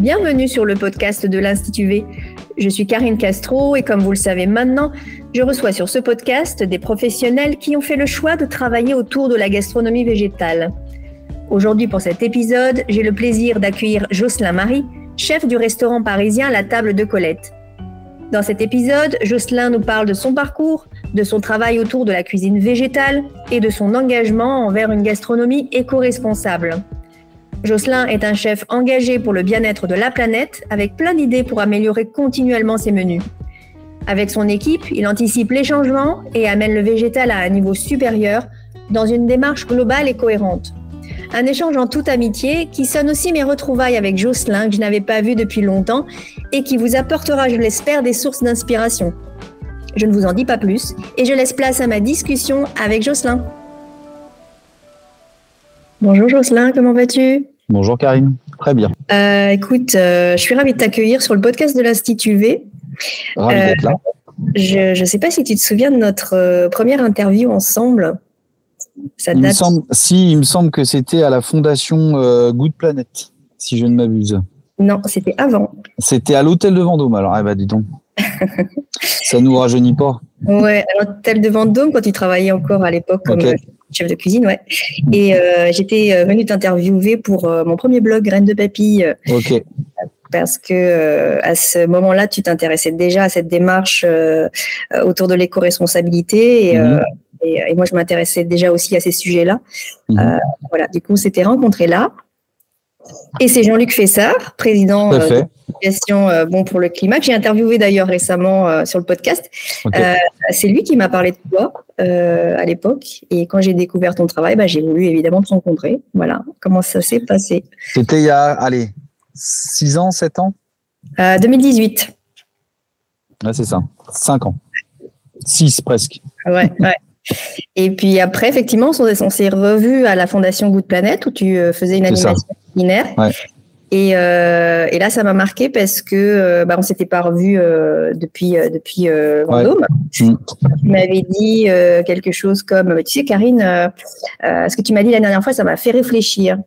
Bienvenue sur le podcast de l'Institut V. Je suis Karine Castro et comme vous le savez maintenant, je reçois sur ce podcast des professionnels qui ont fait le choix de travailler autour de la gastronomie végétale. Aujourd'hui pour cet épisode, j'ai le plaisir d'accueillir Jocelyn Marie, chef du restaurant parisien La Table de Colette. Dans cet épisode, Jocelyn nous parle de son parcours, de son travail autour de la cuisine végétale et de son engagement envers une gastronomie éco-responsable. Jocelyn est un chef engagé pour le bien-être de la planète avec plein d'idées pour améliorer continuellement ses menus. Avec son équipe, il anticipe les changements et amène le végétal à un niveau supérieur dans une démarche globale et cohérente. Un échange en toute amitié qui sonne aussi mes retrouvailles avec Jocelyn que je n'avais pas vu depuis longtemps et qui vous apportera, je l'espère, des sources d'inspiration. Je ne vous en dis pas plus et je laisse place à ma discussion avec Jocelyn. Bonjour Jocelyn, comment vas-tu? Bonjour Karine, très bien. Euh, écoute, euh, je suis ravie de t'accueillir sur le podcast de l'Institut V. Ravi d'être là. Euh, je ne sais pas si tu te souviens de notre première interview ensemble. Ça il me semble, si, il me semble que c'était à la fondation Good Planet, si je ne m'abuse. Non, c'était avant. C'était à l'hôtel de Vendôme, alors, eh ben, dis donc. Ça nous rajeunit pas. Ouais, à l'hôtel de Vendôme, quand tu travaillais encore à l'époque comme chef de cuisine, ouais. Et euh, j'étais euh, venue t'interviewer pour euh, mon premier blog Graines de Papille. Ok. Parce que à ce moment-là, tu t'intéressais déjà à cette démarche autour de l'éco-responsabilité. Mhm. Et, et, moi, je m'intéressais déjà aussi à ces sujets-là. Mhm. voilà, du coup, on s'était rencontrés là. Et c'est Jean-Luc Fessard, président euh, de l'association euh, Bon pour le climat, que j'ai interviewé d'ailleurs récemment euh, sur le podcast. c'est lui qui m'a parlé de toi à l'époque. Et quand j'ai découvert ton travail, bah, j'ai voulu évidemment te rencontrer. Voilà comment ça s'est passé? C'était il y a, allez, 6 ans, 7 ans? 2018. Ouais, c'est ça. 5 ans. 6 presque. Ouais, ouais. Et puis après, effectivement, on s'est revu à la Fondation Good Planet où tu faisais une animation Et, euh, et, là, ça m'a marqué parce que euh, bah, on s'était pas revu euh, depuis depuis Vendôme. Mm. Tu m'avais dit quelque chose comme, tu sais, Karine, ce que tu m'as dit la dernière fois, ça m'a fait réfléchir.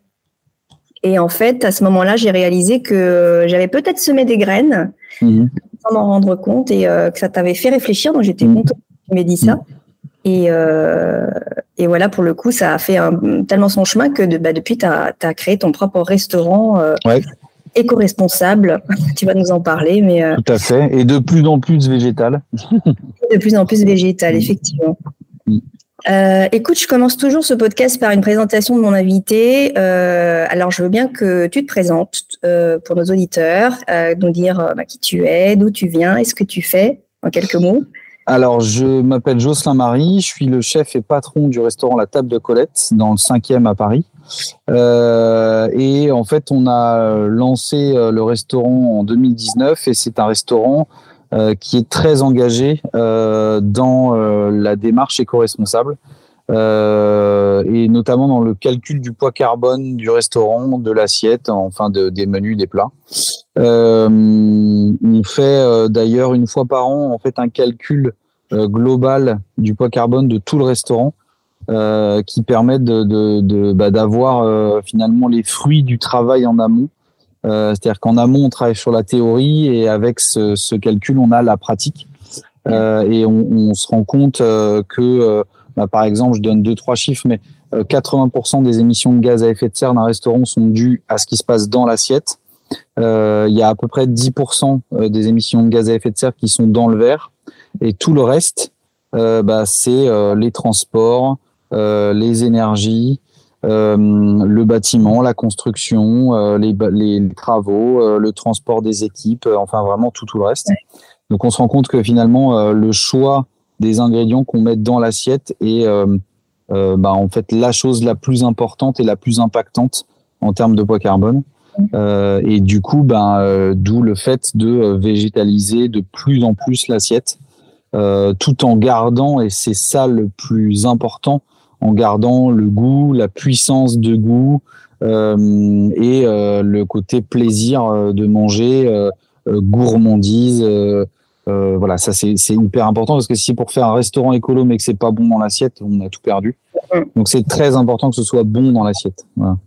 Et en fait, à ce moment-là, j'ai réalisé que j'avais peut-être semé des graines mm. sans m'en rendre compte et que ça t'avait fait réfléchir. Donc, j'étais mm. contente que tu m'aies dit ça. Et, euh, et, voilà, pour le coup, ça a fait tellement son chemin que de, bah, depuis, tu as, créé ton propre restaurant euh, éco-responsable. tu vas nous en parler. Mais, euh, Tout à fait. Et de plus en plus végétal. de plus en plus végétal, effectivement. Mm. Écoute, je commence toujours ce podcast par une présentation de mon invité. Alors, je veux bien que tu te présentes pour nos auditeurs, nous dire bah, qui tu es, d'où tu viens et ce que tu fais, en quelques mots. Alors, je m'appelle Jocelyn Marie, je suis le chef et patron du restaurant La Table de Colette dans le 5e à Paris. Euh, et en fait, on a lancé euh, le restaurant en 2019 et c'est un restaurant euh, qui est très engagé dans la démarche éco-responsable. Et notamment dans le calcul du poids carbone du restaurant, de l'assiette, enfin de, des menus, des plats. Euh, on fait euh, d'ailleurs une fois par an en fait un calcul euh, global du poids carbone de tout le restaurant. qui permet de, bah, d'avoir finalement les fruits du travail en amont. c'est-à-dire qu'en amont, on travaille sur la théorie et avec ce, calcul, on a la pratique. et on, se rend compte que, bah, par exemple, je donne deux, trois chiffres, mais 80% des émissions de gaz à effet de serre d'un restaurant sont dues à ce qui se passe dans l'assiette. Euh, il y a à peu près 10% euh, des émissions de gaz à effet de serre qui sont dans le verre. Et tout le reste, euh, bah, c'est les transports, les énergies, le bâtiment, la construction, les, les, travaux, le transport des équipes, enfin vraiment tout, tout le reste. Donc on se rend compte que finalement, le choix des ingrédients qu'on met dans l'assiette est bah, en fait la chose la plus importante et la plus impactante en termes de poids carbone. Euh, et du coup, ben, euh, d'où le fait de euh, végétaliser de plus en plus l'assiette, tout en gardant, et c'est ça le plus important, en gardant le goût, la puissance de goût et le côté plaisir de manger, gourmandise. Voilà, ça c'est hyper important parce que si pour faire un restaurant écolo mais que c'est pas bon dans l'assiette, on a tout perdu. Donc c'est très important que ce soit bon dans l'assiette. Voilà.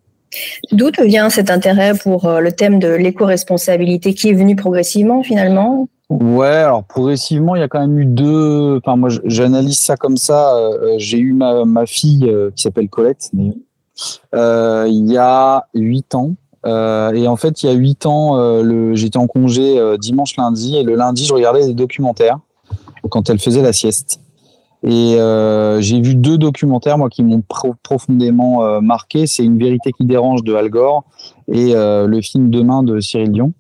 D'où te vient cet intérêt pour le thème de l'éco-responsabilité qui est venu progressivement finalement? Ouais, alors progressivement, il y a quand même eu deux. Enfin, moi, j'analyse ça comme ça. J'ai eu ma, ma fille qui s'appelle Colette, euh, il y a huit ans. Euh, et en fait, il y a huit ans, euh, j'étais en congé dimanche, lundi, et le lundi, je regardais des documentaires quand elle faisait la sieste. Et j'ai vu deux documentaires, moi, qui m'ont profondément marqué. C'est Une vérité qui dérange de Al Gore et le film Demain de Cyril Dion.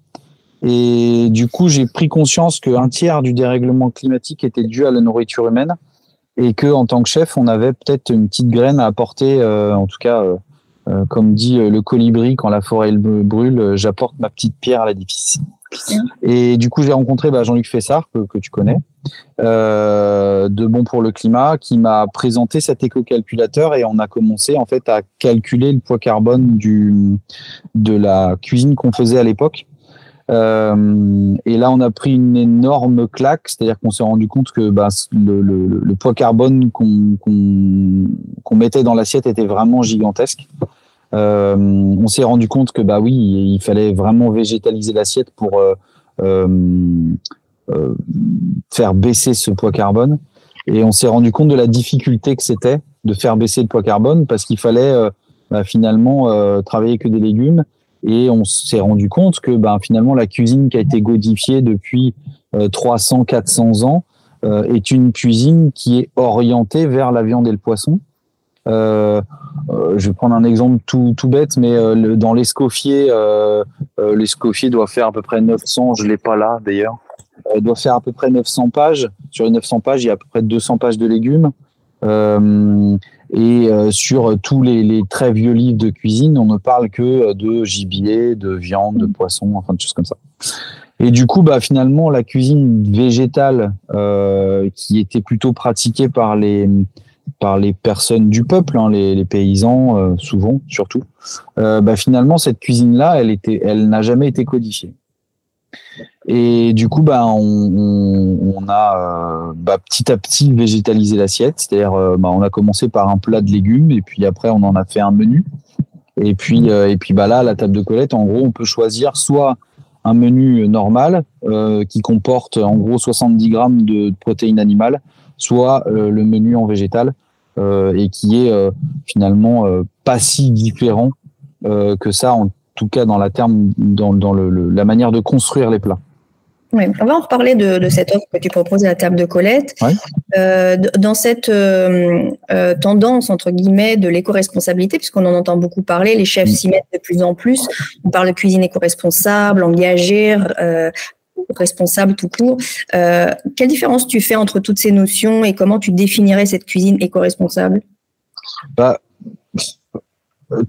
Et du coup, j'ai pris conscience qu'un tiers du dérèglement climatique était dû à la nourriture humaine et que en tant que chef, on avait peut-être une petite graine à apporter, euh, en tout cas, euh, euh, comme dit le colibri, quand la forêt brûle, j'apporte ma petite pierre à l'édifice. Et du coup, j'ai rencontré bah, Jean-Luc Fessard, que, que, tu connais, de Bon pour le climat, qui m'a présenté cet éco-calculateur et on a commencé en fait à calculer le poids carbone du, de la cuisine qu'on faisait à l'époque. Euh, et là, on a pris une énorme claque, c'est-à-dire qu'on s'est rendu compte que bah, le, le, le, poids carbone qu'on qu'on mettait dans l'assiette était vraiment gigantesque. Euh, on s'est rendu compte que bah oui, il fallait vraiment végétaliser l'assiette pour euh, euh, faire baisser ce poids carbone. Et on s'est rendu compte de la difficulté que c'était de faire baisser le poids carbone parce qu'il fallait bah, finalement travailler que des légumes et on s'est rendu compte que ben, finalement, la cuisine qui a été godifiée depuis 300, euh, 400 ans est une cuisine qui est orientée vers la viande et le poisson. Euh, euh je vais prendre un exemple tout, tout bête, mais dans l'escoffier, euh, l'escoffier doit faire à peu près 900, je l'ai pas là d'ailleurs, doit faire à peu près 900 pages. Sur les 900 pages, il y a à peu près 200 pages de légumes. Et euh, sur tous les, les, très vieux livres de cuisine, on ne parle que de gibier, de viande, de poisson, enfin de choses comme ça. Et du coup, bah, finalement, la cuisine végétale euh, qui était plutôt pratiquée par les, par les personnes du peuple, hein, les, paysans, euh, souvent, surtout, euh, bah, finalement, cette cuisine-là, elle, était, elle n'a jamais été codifiée. Et du coup, bah, on, a euh, bah, petit à petit végétalisé l'assiette. C'est-à-dire, on a commencé par un plat de légumes et puis après, on en a fait un menu. Et puis, et puis là, la table de Colette, en gros, on peut choisir soit un menu normal qui comporte en gros 70 grammes de protéines animales, soit le menu en végétal et qui est finalement pas si différent que ça en tout cas dans la terme, dans, dans le, la manière de construire les plats. Oui, on va en reparler de, de, cette offre que tu proposes à la table de Colette. Euh, dans cette euh, euh, tendance, entre guillemets, de l'éco-responsabilité, puisqu'on en entend beaucoup parler, les chefs s'y mettent de plus en plus. On parle de cuisine éco-responsable, engagée, euh, responsable tout court. Euh, quelle différence tu fais entre toutes ces notions et comment tu définirais cette cuisine éco-responsable? Bah,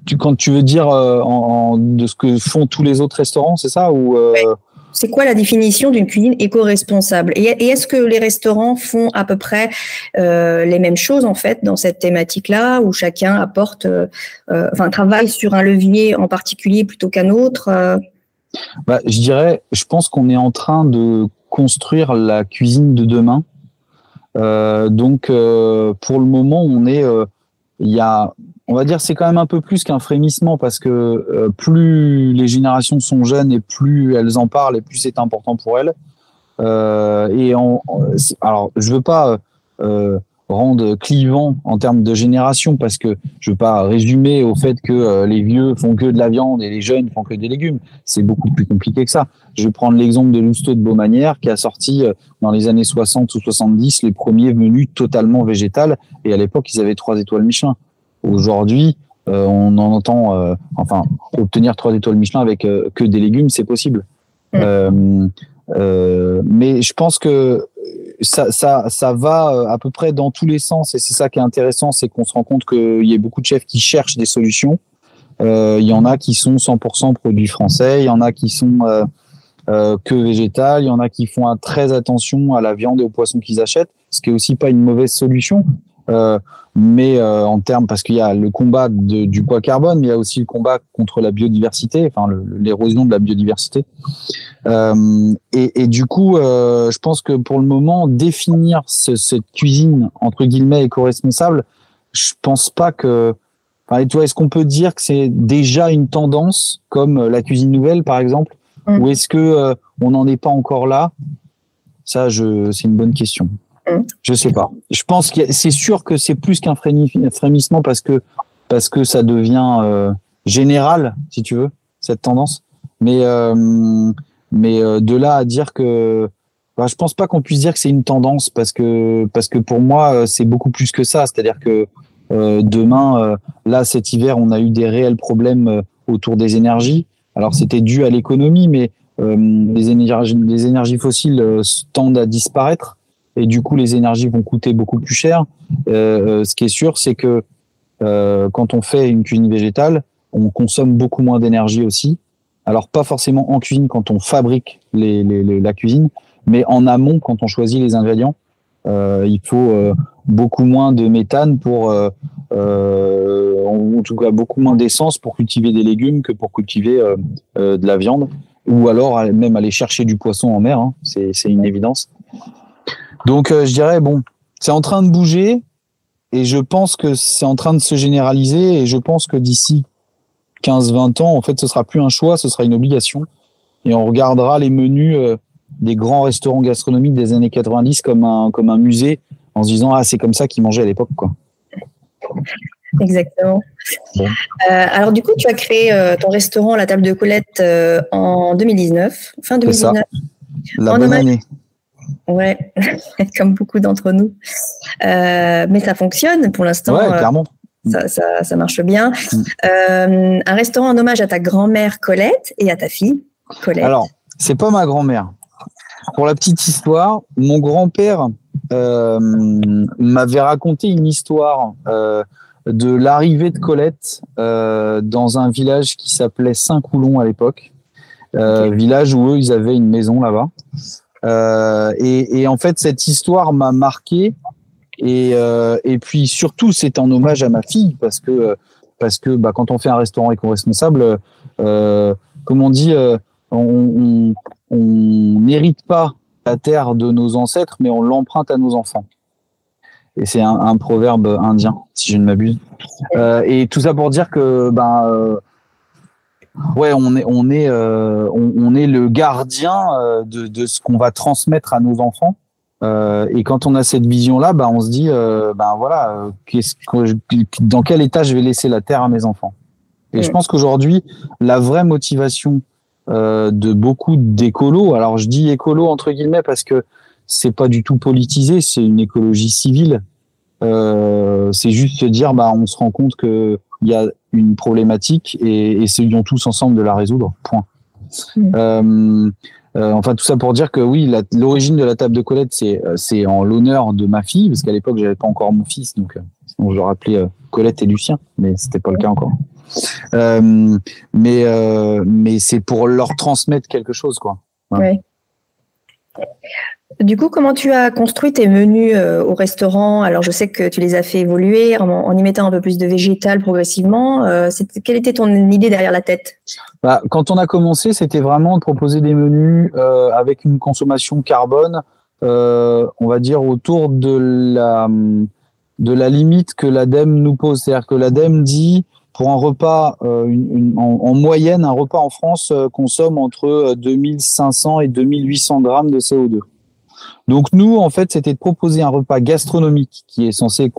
tu, quand tu veux dire euh, en, de ce que font tous les autres restaurants, c'est ça ou euh... C'est quoi la définition d'une cuisine éco-responsable? Et, est-ce que les restaurants font à peu près les mêmes choses en fait dans cette thématique-là, où chacun apporte, enfin travaille sur un levier en particulier plutôt qu'un autre bah, Je dirais, je pense qu'on est en train de construire la cuisine de demain. donc pour le moment, on est, il y a on va dire c'est quand même un peu plus qu'un frémissement parce que euh, plus les générations sont jeunes et plus elles en parlent et plus c'est important pour elles. Euh, et alors je veux pas rendre clivant en termes de génération parce que je veux pas résumer au fait que euh, les vieux font que de la viande et les jeunes font que des légumes. C'est beaucoup plus compliqué que ça. Je vais prendre l'exemple de Lousteau de Beaumanière qui a sorti euh, dans les années 60 ou 70 les premiers menus totalement végétal et à l'époque ils avaient trois étoiles Michelin. Aujourd'hui, euh, on en entend, euh, enfin, obtenir trois étoiles Michelin avec euh, que des légumes, c'est possible. Mm. mais je pense que ça, ça, ça va à peu près dans tous les sens et c'est ça qui est intéressant, c'est qu'on se rend compte qu'il y a beaucoup de chefs qui cherchent des solutions. Il y en a qui sont 100% produits français, il y en a qui sont que végétal, il y en a qui font très attention à la viande et aux poissons qu'ils achètent, ce qui est aussi pas une mauvaise solution. Euh, mais euh, en termes, parce qu'il y a le combat de, du poids carbone, mais il y a aussi le combat contre la biodiversité, enfin l'érosion de la biodiversité. Euh, et, et, du coup, euh, je pense que pour le moment, définir ce, cette cuisine entre guillemets éco-responsable, je pense pas que est-ce qu'on peut dire que c'est déjà une tendance, comme la cuisine nouvelle, par exemple, mm. ou est-ce que on n'en est pas encore là? Ça, je, c'est une bonne question. Je sais pas. Je pense que c'est sûr que c'est plus qu'un frémissement parce que parce que ça devient général, si tu veux, cette tendance. Mais mais de là à dire que bah, je pense pas qu'on puisse dire que c'est une tendance parce que parce que pour moi euh, c'est beaucoup plus que ça. C'est-à-dire que euh, demain, euh, là cet hiver, on a eu des réels problèmes autour des énergies. Alors c'était dû à l'économie, mais les énergies les énergies fossiles tendent à disparaître et du coup les énergies vont coûter beaucoup plus cher. ce qui est sûr, c'est que quand on fait une cuisine végétale, on consomme beaucoup moins d'énergie aussi. Alors pas forcément en cuisine quand on fabrique la cuisine, mais en amont, quand on choisit les ingrédients, euh, il faut euh, beaucoup moins de méthane pour, euh, en tout cas beaucoup moins d'essence pour cultiver des légumes que pour cultiver de la viande, ou alors même aller chercher du poisson en mer. Hein, c'est une évidence. Donc je dirais bon, c'est en train de bouger et je pense que c'est en train de se généraliser et je pense que d'ici 15-20 ans, en fait, ce sera plus un choix, ce sera une obligation et on regardera les menus des grands restaurants gastronomiques des années 90 comme un, comme un musée en se disant ah c'est comme ça qu'ils mangeaient à l'époque quoi. Exactement. Euh, alors du coup, tu as créé euh, ton restaurant La Table de Colette euh, en 2019, fin 2019. Ça. La bonne année. Ouais, comme beaucoup d'entre nous. mais ça fonctionne pour l'instant. Ouais, clairement. Ça, ça, ça, marche bien. Mm. un restaurant en hommage à ta grand-mère Colette et à ta fille Colette. Alors, c'est pas ma grand-mère. Pour la petite histoire, mon grand-père euh, m'avait raconté une histoire euh, de l'arrivée de Colette euh, dans un village qui s'appelait Saint-Coulon à l'époque, village où eux ils avaient une maison là-bas. Et, et, en fait, cette histoire m'a marqué. Et, et puis surtout, c'est en hommage à ma fille parce que parce que bah, quand on fait un restaurant éco-responsable, comme on dit, on, n'hérite pas la terre de nos ancêtres, mais on l'emprunte à nos enfants. Et c'est un, proverbe indien, si je ne m'abuse. Euh, et tout ça pour dire que, ben, euh, ouais, on est, on est, euh, on, est le gardien de, de ce qu'on va transmettre à nos enfants. et quand on a cette vision-là, ben, on se dit, ben voilà, qu'est-ce que, dans quel état je vais laisser la terre à mes enfants. Et je pense qu'aujourd'hui, la vraie motivation euh, de beaucoup d'écolos. Alors je dis écolo entre guillemets parce que c'est pas du tout politisé, c'est une écologie civile. Euh, c'est juste se dire, bah, on se rend compte que il y a une problématique et essayons tous ensemble de la résoudre. Point. Mmh. Euh, euh, enfin, tout ça pour dire que oui, l'origine de la table de Colette, c'est c'est en l'honneur de ma fille, parce qu'à l'époque, j'avais pas encore mon fils, donc sinon je l'aurais appelé Colette et Lucien, mais c'était pas le cas encore. Euh, mais euh, mais c'est pour leur transmettre quelque chose, quoi. Du coup, comment tu as construit tes menus euh, au restaurant? Alors, je sais que tu les as fait évoluer en, y mettant un peu plus de végétal progressivement. quelle était ton idée derrière la tête? Bah, Quand on a commencé, c'était vraiment de proposer des menus avec une consommation carbone, on va dire, autour de la, limite que l'ADEME nous pose. C'est-à-dire que l'ADEME dit pour un repas, euh, en, moyenne, un repas en France euh, consomme entre 2500 euh, et 2800 grammes de CO2. Donc nous, en fait, c'était de proposer un repas gastronomique qui est censé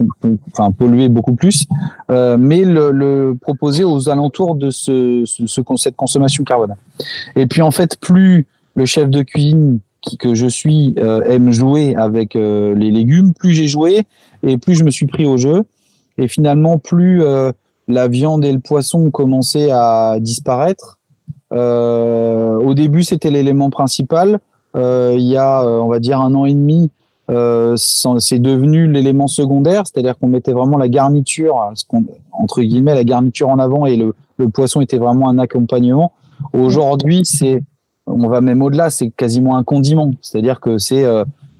polluer beaucoup plus, mais le, proposer aux alentours de ce, ce, cette consommation carbone. Et puis en fait, plus le chef de cuisine qui, que je suis aime jouer avec les légumes, plus j'ai joué et plus je me suis pris au jeu. Et finalement, plus la viande et le poisson commencé à disparaître. Euh, au début, c'était l'élément principal. Euh, il y a, euh, on va dire, un an et demi, c'est devenu l'élément secondaire, c'est-à-dire qu'on mettait vraiment la garniture, entre guillemets, la garniture en avant et le, poisson était vraiment un accompagnement. Aujourd'hui, c'est, on va même au-delà, c'est quasiment un condiment, c'est-à-dire que c'est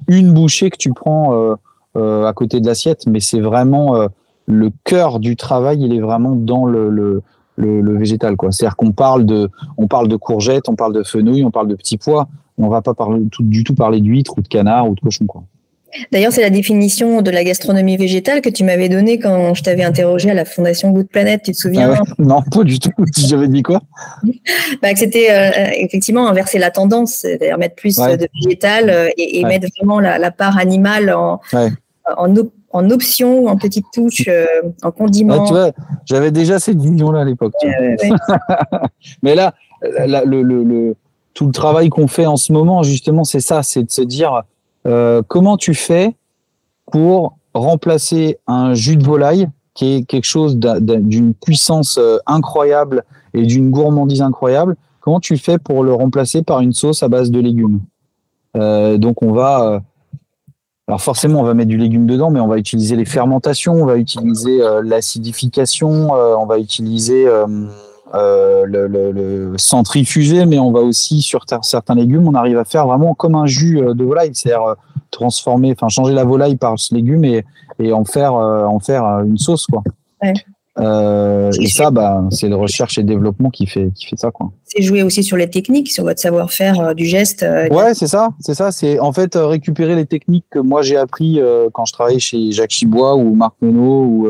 une bouchée que tu prends à côté de l'assiette, mais c'est vraiment le cœur du travail, il est vraiment dans le, végétal. Quoi. C'est-à-dire qu'on parle de, on parle de courgettes, on parle de fenouil, on parle de petits pois. On va pas parler, tout, du tout parler d'huîtres ou de canard ou de cochon. Quoi. D'ailleurs, c'est la définition de la gastronomie végétale que tu m'avais donnée quand je t'avais interrogé à la Fondation Good Planet. Tu te souviens ah Non, pas du tout. J'avais dit quoi? Bah, Que c'était euh, effectivement inverser la tendance, c'est-à-dire mettre plus de végétal euh, et, mettre vraiment la, part animale en, en, en, option, en petite touche, euh, en condiment. tu vois, j'avais déjà cette vision-là à l'époque. Mais là, le, le, tout le travail qu'on fait en ce moment, justement, c'est ça, c'est de se dire euh, comment tu fais pour remplacer un jus de volaille qui est quelque chose d'une puissance euh, incroyable et d'une gourmandise incroyable. Comment tu fais pour le remplacer par une sauce à base de légumes? Euh, Donc on va alors forcément, on va mettre du légume dedans, mais on va utiliser les fermentations, on va utiliser l'acidification, on va utiliser le, le, centrifuger, mais on va aussi sur certains légumes, on arrive à faire vraiment comme un jus euh, de volaille, c'est-à-dire euh, transformer, enfin changer la volaille par ce légume et, et en faire en faire une sauce quoi. et ça, bah, c'est le recherche et développement qui fait, qui fait ça. Quoi. C'est jouer aussi sur les techniques, sur votre savoir-faire du geste. ouais, c'est ça. C'est ça. C'est en fait récupérer les techniques que moi j'ai appris quand je travaillais chez Jacques Chibois ou Marc Menot ou,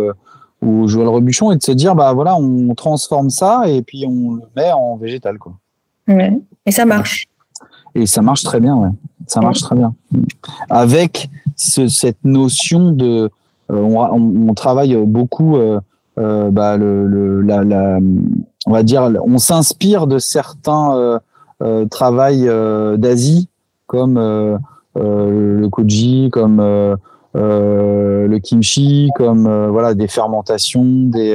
ou Joël Rebuchon et de se dire bah voilà on transforme ça et puis on le met en végétal quoi. Et ça marche. Et ça marche très bien ouais. Ça marche très bien. Avec cette notion de euh, on, travaille beaucoup euh, euh, bah, le, la, la, on va dire on s'inspire de certains travails d'Asie comme le koji comme euh, le kimchi, comme euh, voilà des fermentations, des,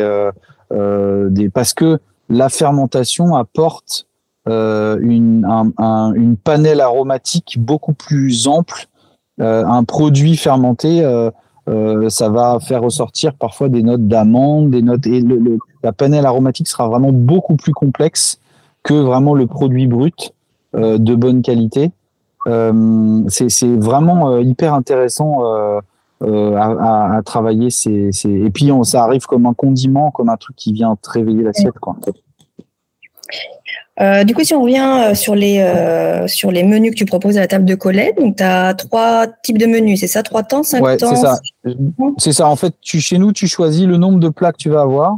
euh, des parce que la fermentation apporte une, un, une panel aromatique beaucoup plus ample. un produit fermenté, ça va faire ressortir parfois des notes d'amande, des notes et le, la panel aromatique sera vraiment beaucoup plus complexe que vraiment le produit brut de bonne qualité. C'est vraiment hyper intéressant euh, à, travailler. ces Et puis, on, ça arrive comme un condiment, comme un truc qui vient te réveiller l'assiette. Quoi. Euh, du coup, si on revient euh, sur les, sur les menus que tu proposes à la table de Colette, donc tu as trois types de menus, c'est ça? Trois temps, cinq ouais, temps? C'est ça. C'est ça. En fait, tu, chez nous, tu choisis le nombre de plats que tu vas avoir.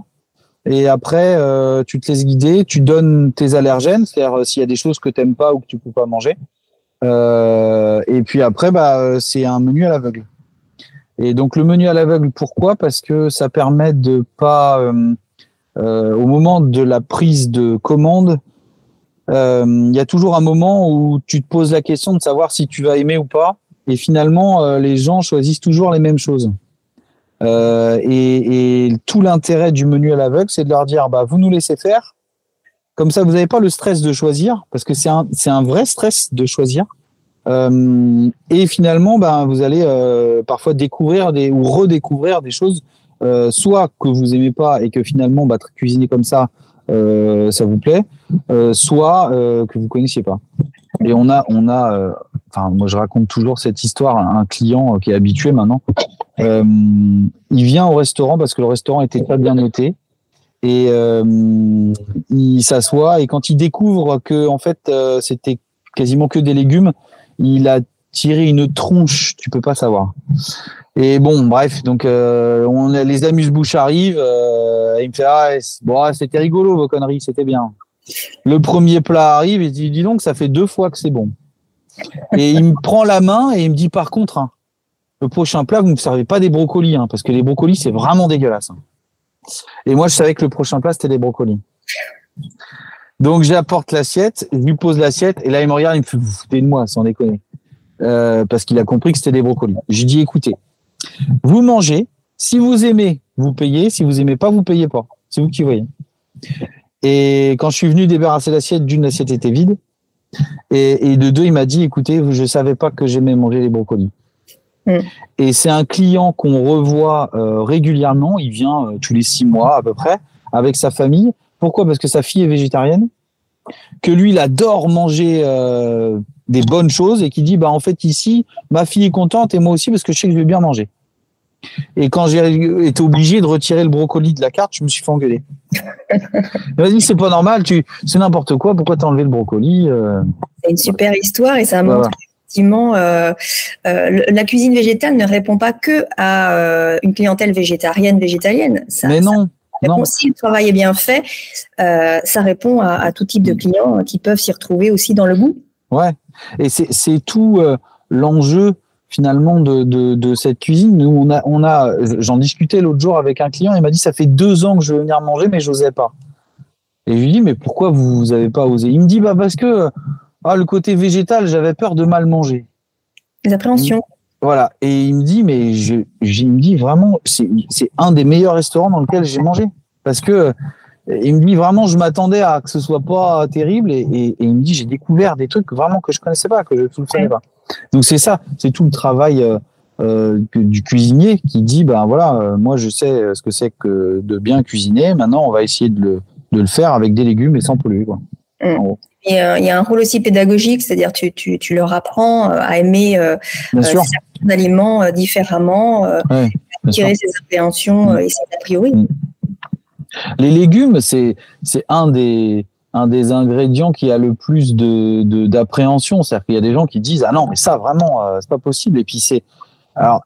Et après, tu te laisses guider, tu donnes tes allergènes, c'est-à-dire s'il y a des choses que tu n'aimes pas ou que tu ne peux pas manger. Et puis après, bah, c'est un menu à l'aveugle. Et donc le menu à l'aveugle, pourquoi? Parce que ça permet de pas, euh, euh, au moment de la prise de commande, euh, il y a toujours un moment où tu te poses la question de savoir si tu vas aimer ou pas. Et finalement, les gens choisissent toujours les mêmes choses. Et, et, tout l'intérêt du menu à l'aveugle, c'est de leur dire, bah, vous nous laissez faire. Comme ça, vous n'avez pas le stress de choisir, parce que c'est un, vrai stress de choisir. Euh, et finalement, ben, vous allez euh, parfois découvrir ou redécouvrir des choses, euh, soit que vous aimez pas et que finalement, bah, cuisiner comme ça, ça vous plaît, soit que vous connaissiez pas. Et on a, on a, enfin, moi je raconte toujours cette histoire à un client qui est habitué maintenant. il vient au restaurant parce que le restaurant était pas bien noté et il s'assoit et quand il découvre que en fait c'était quasiment que des légumes, il a tiré une tronche, tu peux pas savoir. Et bon, bref, donc euh, on, les amuse-bouches arrivent. Euh, il me fait ah, bon, c'était rigolo vos conneries, c'était bien. Le premier plat arrive et dit dis donc ça fait deux fois que c'est bon. Et il me prend la main et il me dit par contre hein, le prochain plat vous ne servez pas des brocolis hein, parce que les brocolis c'est vraiment dégueulasse. Hein. Et moi je savais que le prochain plat c'était des brocolis. Donc j'apporte l'assiette, je lui pose l'assiette, et là il me regarde, il me fait vous foutez de moi, sans déconner. Euh, parce qu'il a compris que c'était des brocolis. Je lui dis écoutez, vous mangez, si vous aimez, vous payez, si vous aimez pas, vous payez pas. C'est vous qui voyez. Et quand je suis venu débarrasser l'assiette, d'une assiette était vide. Et, de deux, il m'a dit écoutez, je savais pas que j'aimais manger les brocolis. Mm. Et c'est un client qu'on revoit euh, régulièrement. Il vient euh, tous les six mois à peu près avec sa famille. Pourquoi? Parce que sa fille est végétarienne, que lui, il adore manger euh, des bonnes choses et qui dit, bah en fait ici, ma fille est contente et moi aussi parce que je sais que je vais bien manger. Et quand j'ai été obligé de retirer le brocoli de la carte, je me suis fait engueuler. Vas-y, c'est pas normal, tu, c'est n'importe quoi. Pourquoi t'as enlevé le brocoli euh? C'est une super histoire et ça montre effectivement, la cuisine végétale ne répond pas que à une clientèle végétarienne, végétalienne. Mais non. non. Si le travail est bien fait, ça répond à, à, tout type de clients qui peuvent s'y retrouver aussi dans le goût. Ouais, et c'est tout l'enjeu finalement de, de, cette cuisine. Nous, on a, on a j'en discutais l'autre jour avec un client, il m'a dit ça fait deux ans que je veux venir manger, mais j'osais pas. Et je lui dis mais pourquoi vous n'avez pas osé? Il me dit bah parce que ah, le côté végétal, j'avais peur de mal manger. Les appréhensions. Voilà. Et il me dit mais je, il me dit vraiment c'est un des meilleurs restaurants dans lequel j'ai mangé parce que il me dit vraiment, je m'attendais à que ce soit pas terrible et, et, il me dit j'ai découvert des trucs vraiment que je connaissais pas, que je ne savais pas. Donc c'est ça, c'est tout le travail euh, euh du cuisinier qui dit ben voilà, euh, moi je sais ce que c'est que de bien cuisiner. Maintenant, on va essayer de le, de le faire avec des légumes et sans polluer. Quoi. Mmh. Et euh, il y a un rôle aussi pédagogique, c'est-à-dire tu, tu, tu leur apprends à aimer certains aliments différemment, ouais, tirer ses appréhensions mmh. et ses a priori. Mmh. Les légumes, c'est un des, un des ingrédients qui a le plus de d'appréhension. C'est-à-dire qu'il y a des gens qui disent ah non mais ça vraiment euh, c'est pas possible. Et puis c'est alors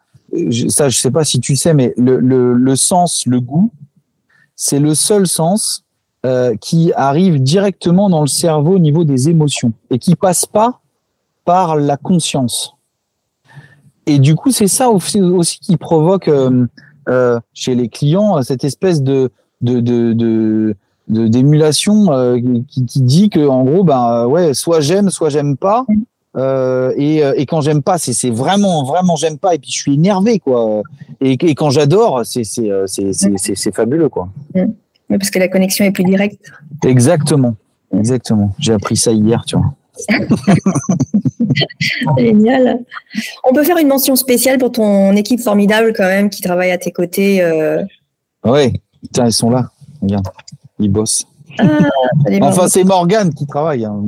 ça je sais pas si tu sais mais le, le, le sens, le goût, c'est le seul sens euh, qui arrive directement dans le cerveau au niveau des émotions et qui passe pas par la conscience. Et du coup c'est ça aussi, qui provoque euh, euh chez les clients cette espèce de d'émulation qui, dit que en gros ben ouais soit j'aime soit j'aime pas. Et, quand j'aime pas c'est vraiment vraiment j'aime pas et puis je suis énervé quoi. Et, quand j'adore c'est c'est fabuleux quoi mais parce que la connexion est plus directe exactement exactement j'ai appris ça hier tu vois Génial. On peut faire une mention spéciale pour ton équipe formidable quand même qui travaille à tes côtés. Euh... Oui, Tiens, ils sont là. Regarde, ils bossent. Ah, enfin, c'est Morgane qui travaille. Hein.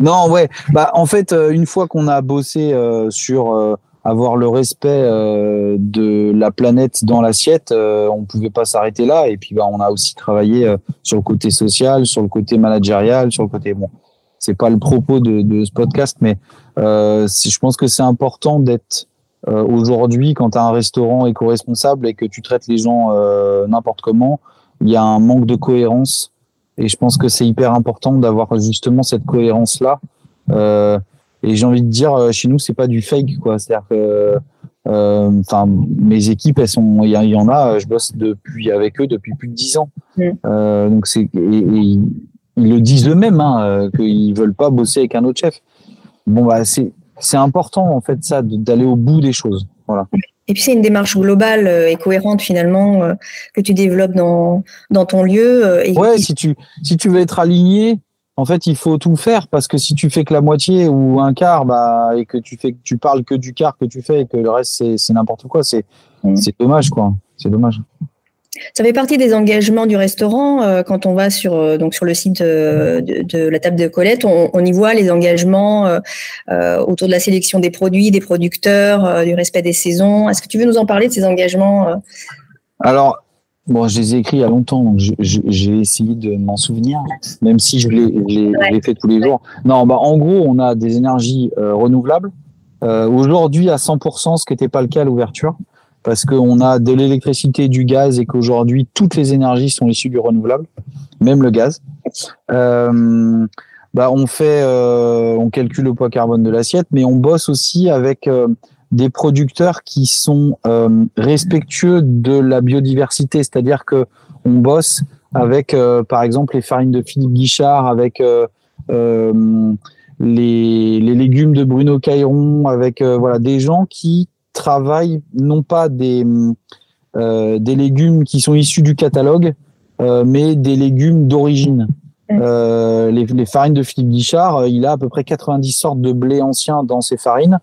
Non, ouais. Bah, en fait, euh, une fois qu'on a bossé euh, sur euh, avoir le respect de la planète dans l'assiette, on pouvait pas s'arrêter là. Et puis, bah, on a aussi travaillé sur le côté social, sur le côté managérial, sur le côté bon. C'est pas le propos de, de ce podcast, mais je pense que c'est important d'être euh, aujourd'hui, quand tu as un restaurant éco-responsable et que tu traites les gens euh, n'importe comment, il y a un manque de cohérence. Et je pense que c'est hyper important d'avoir justement cette cohérence-là. Euh, et j'ai envie de dire, chez nous, c'est pas du fake, quoi. C'est-à-dire que, enfin, mes équipes, elles sont, il y, en a, je bosse depuis avec eux depuis plus de dix ans. Mm. donc c'est, ils le disent eux-mêmes, hein, qu'ils veulent pas bosser avec un autre chef. Bon, bah, c'est, c'est important en fait ça d'aller au bout des choses. Voilà. Et puis c'est une démarche globale euh, et cohérente finalement euh, que tu développes dans, dans ton lieu. Euh, et ouais, si tu si tu veux être aligné, en fait il faut tout faire parce que si tu fais que la moitié ou un quart, bah et que tu fais tu parles que du quart que tu fais et que le reste c'est n'importe quoi, c'est mmh. c'est dommage quoi. C'est dommage. Ça fait partie des engagements du restaurant. Euh, quand on va sur, euh, donc sur le site euh, de, la table de Colette, on, y voit les engagements autour de la sélection des produits, des producteurs, du respect des saisons. Est-ce que tu veux nous en parler de ces engagements Alors, bon, je les ai écrits il y a longtemps, donc j'ai essayé de m'en souvenir, même si je les, fait tous les jours. Non, bah, en gros, on a des énergies renouvelables. Aujourd'hui, à 100%, ce qui n'était pas le cas à l'ouverture parce qu'on a de l'électricité, du gaz et qu'aujourd'hui toutes les énergies sont issues du renouvelable, même le gaz. Euh, bah on fait, euh, on calcule le poids carbone de l'assiette, mais on bosse aussi avec euh, des producteurs qui sont euh, respectueux de la biodiversité, c'est-à-dire que on bosse avec, par exemple, les farines de Philippe Guichard, avec les, les, légumes de Bruno Cailleron, avec voilà des gens qui travaillent non pas des, euh, des légumes qui sont issus du catalogue, euh, mais des légumes d'origine. Euh, les, farines de Philippe Guichard, il a à peu près 90 sortes de blé anciens dans ses farines.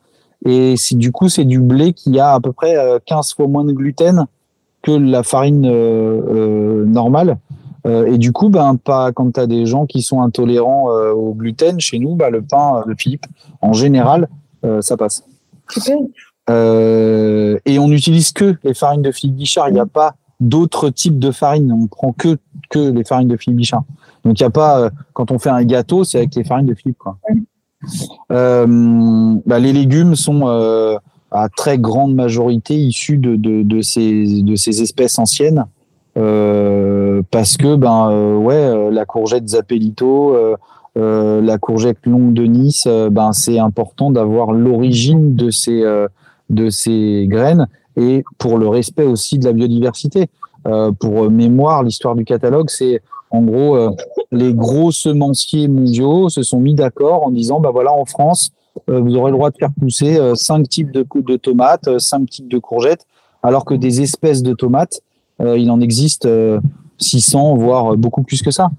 Et c'est du coup, c'est du blé qui a à peu près 15 fois moins de gluten que la farine normale. et du coup, ben, pas, quand tu as des gens qui sont intolérants au gluten, chez nous, ben, le pain de Philippe, en général, ça passe. Euh, et on n'utilise que les farines de Philippe Guichard. Il n'y a pas d'autres types de farines. On prend que, que les farines de Philippe Guichard. Donc, il n'y a pas, euh, quand on fait un gâteau, c'est avec les farines de Philippe, quoi. Bah, les légumes sont à très grande majorité issus de, ces, espèces anciennes. parce que ben ouais la courgette Zappellito, la courgette longue de Nice, ben c'est important d'avoir l'origine de ces graines et pour le respect aussi de la biodiversité. Euh, pour mémoire, l'histoire du catalogue, c'est en gros euh, les gros semenciers mondiaux se sont mis d'accord en disant bah voilà en France euh, vous aurez le droit de faire pousser cinq types de, tomates, cinq types de courgettes, alors que des espèces de tomates il en existe 600 voire beaucoup plus que ça.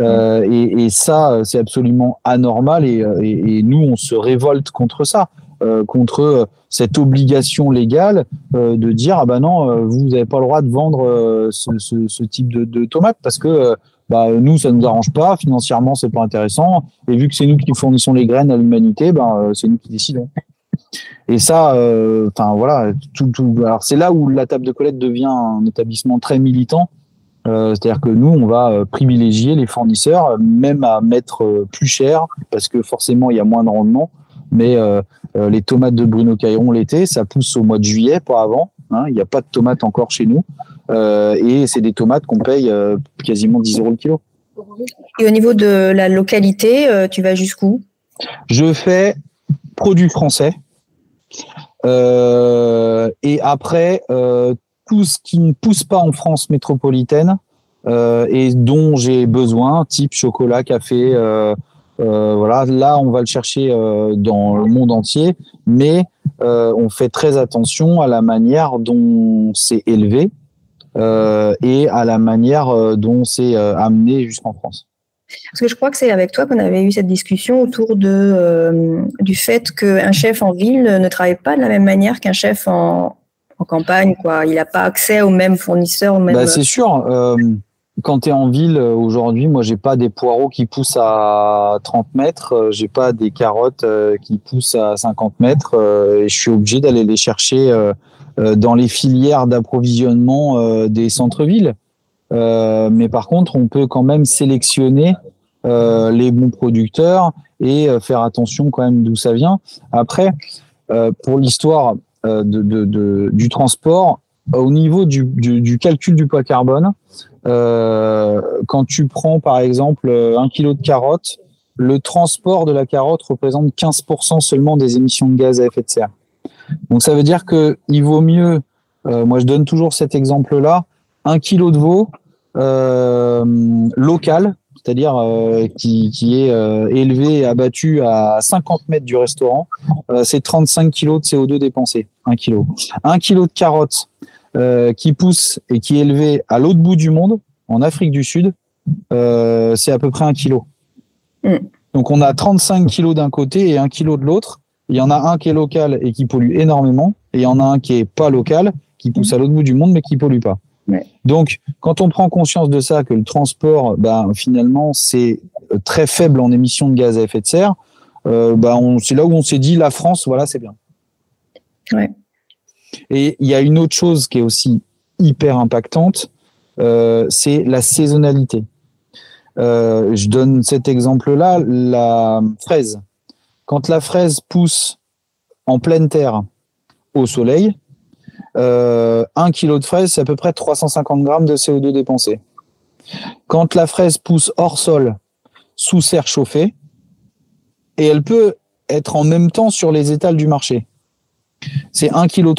Et, ça c'est absolument anormal et, nous on se révolte contre ça. Euh, contre euh, cette obligation légale euh, de dire ah ben non vous n'avez pas le droit de vendre ce, type de, de tomates parce que bah, nous ça nous arrange pas financièrement c'est pas intéressant et vu que c'est nous qui fournissons les graines à l'humanité ben c'est nous qui décidons et ça enfin voilà alors c'est là où la table de collecte devient un établissement très militant euh, c'est-à-dire que nous, on va privilégier les fournisseurs, même à mettre plus cher, parce que forcément, il y a moins de rendement. Mais euh, euh, les tomates de Bruno Caillon l'été, ça pousse au mois de juillet, pas avant. Hein. Il n'y a pas de tomates encore chez nous. Euh, et c'est des tomates qu'on paye quasiment 10 euros le kilo. Et au niveau de la localité, tu vas jusqu'où? Je fais produits français. et après, tout ce qui ne pousse pas en France métropolitaine et dont j'ai besoin, type chocolat, café, euh, voilà, là, on va le chercher euh, dans le monde entier, mais euh, on fait très attention à la manière dont c'est élevé et à la manière dont c'est amené jusqu'en France. Parce que je crois que c'est avec toi qu'on avait eu cette discussion autour de, du fait qu'un chef en ville ne travaille pas de la même manière qu'un chef en, campagne. Quoi. Il n'a pas accès aux mêmes fournisseurs. Aux mêmes... Bah, c'est sûr quand tu es en ville euh, aujourd'hui, moi j'ai pas des poireaux qui poussent à 30 mètres, euh, j'ai pas des carottes euh, qui poussent à 50 mètres et je suis obligé d'aller les chercher dans les filières d'approvisionnement des centres-villes. mais par contre, on peut quand même sélectionner les bons producteurs et faire attention quand même d'où ça vient. Après, pour l'histoire de, de, du transport, au niveau du, du, du, calcul du poids carbone, euh, quand tu prends par exemple un kilo de carottes, le transport de la carotte représente 15% seulement des émissions de gaz à effet de serre. Donc ça veut dire que il vaut mieux, euh, moi je donne toujours cet exemple-là, un kilo de veau euh, local, c'est-à-dire euh, qui, qui, est euh, élevé et abattu à 50 mètres du restaurant, euh, c'est 35 kilos de CO2 dépensés, un kilo. Un kilo de carottes euh, qui pousse et qui est élevé à l'autre bout du monde, en Afrique du Sud, euh, c'est à peu près un kilo. Mm. Donc on a 35 kilos d'un côté et un kilo de l'autre. Il y en a un qui est local et qui pollue énormément, et il y en a un qui est pas local, qui pousse à l'autre bout du monde mais qui pollue pas. Donc, quand on prend conscience de ça, que le transport, ben, finalement, c'est très faible en émissions de gaz à effet de serre, euh, ben, c'est là où on s'est dit, la France, voilà, c'est bien. Ouais. Et il y a une autre chose qui est aussi hyper impactante, euh, c'est la saisonnalité. Euh, je donne cet exemple-là, la fraise. Quand la fraise pousse en pleine terre au soleil, euh, un kilo de fraise, c'est à peu près 350 grammes de CO2 dépensé. Quand la fraise pousse hors sol, sous serre chauffée, et elle peut être en même temps sur les étals du marché c'est 1,3 kg.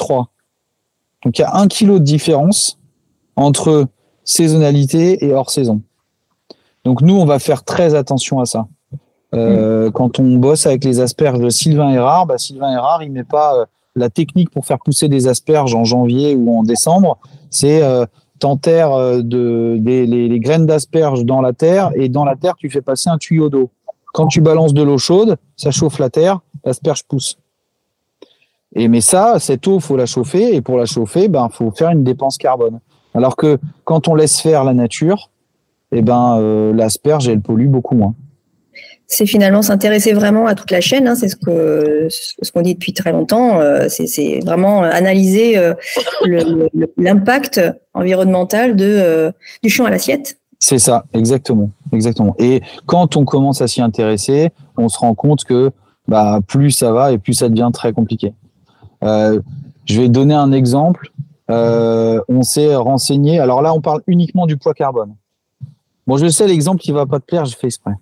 Donc il y a 1 kg de différence entre saisonnalité et hors saison. Donc nous, on va faire très attention à ça. Euh. Quand on bosse avec les asperges de Sylvain Erard, bah Sylvain Erard, il met pas euh, la technique pour faire pousser des asperges en janvier ou en décembre. C'est euh, t'enterres euh, de, des, les, les graines d'asperges dans la terre et dans la terre, tu fais passer un tuyau d'eau. Quand tu balances de l'eau chaude, ça chauffe la terre, l'asperge pousse. Et mais ça, cette eau, faut la chauffer et pour la chauffer, ben faut faire une dépense carbone. Alors que quand on laisse faire la nature, eh ben euh, l'asperge elle pollue beaucoup moins. C'est finalement s'intéresser vraiment à toute la chaîne. Hein, c'est ce que ce qu'on dit depuis très longtemps. Euh, c'est vraiment analyser euh, l'impact environnemental du champ à l'assiette. C'est ça, exactement, exactement. Et quand on commence à s'y intéresser, on se rend compte que bah, plus ça va et plus ça devient très compliqué. Euh, je vais donner un exemple. Euh, on s'est renseigné. Alors là, on parle uniquement du poids carbone. Bon, je sais l'exemple qui va pas te plaire, je fais exprès.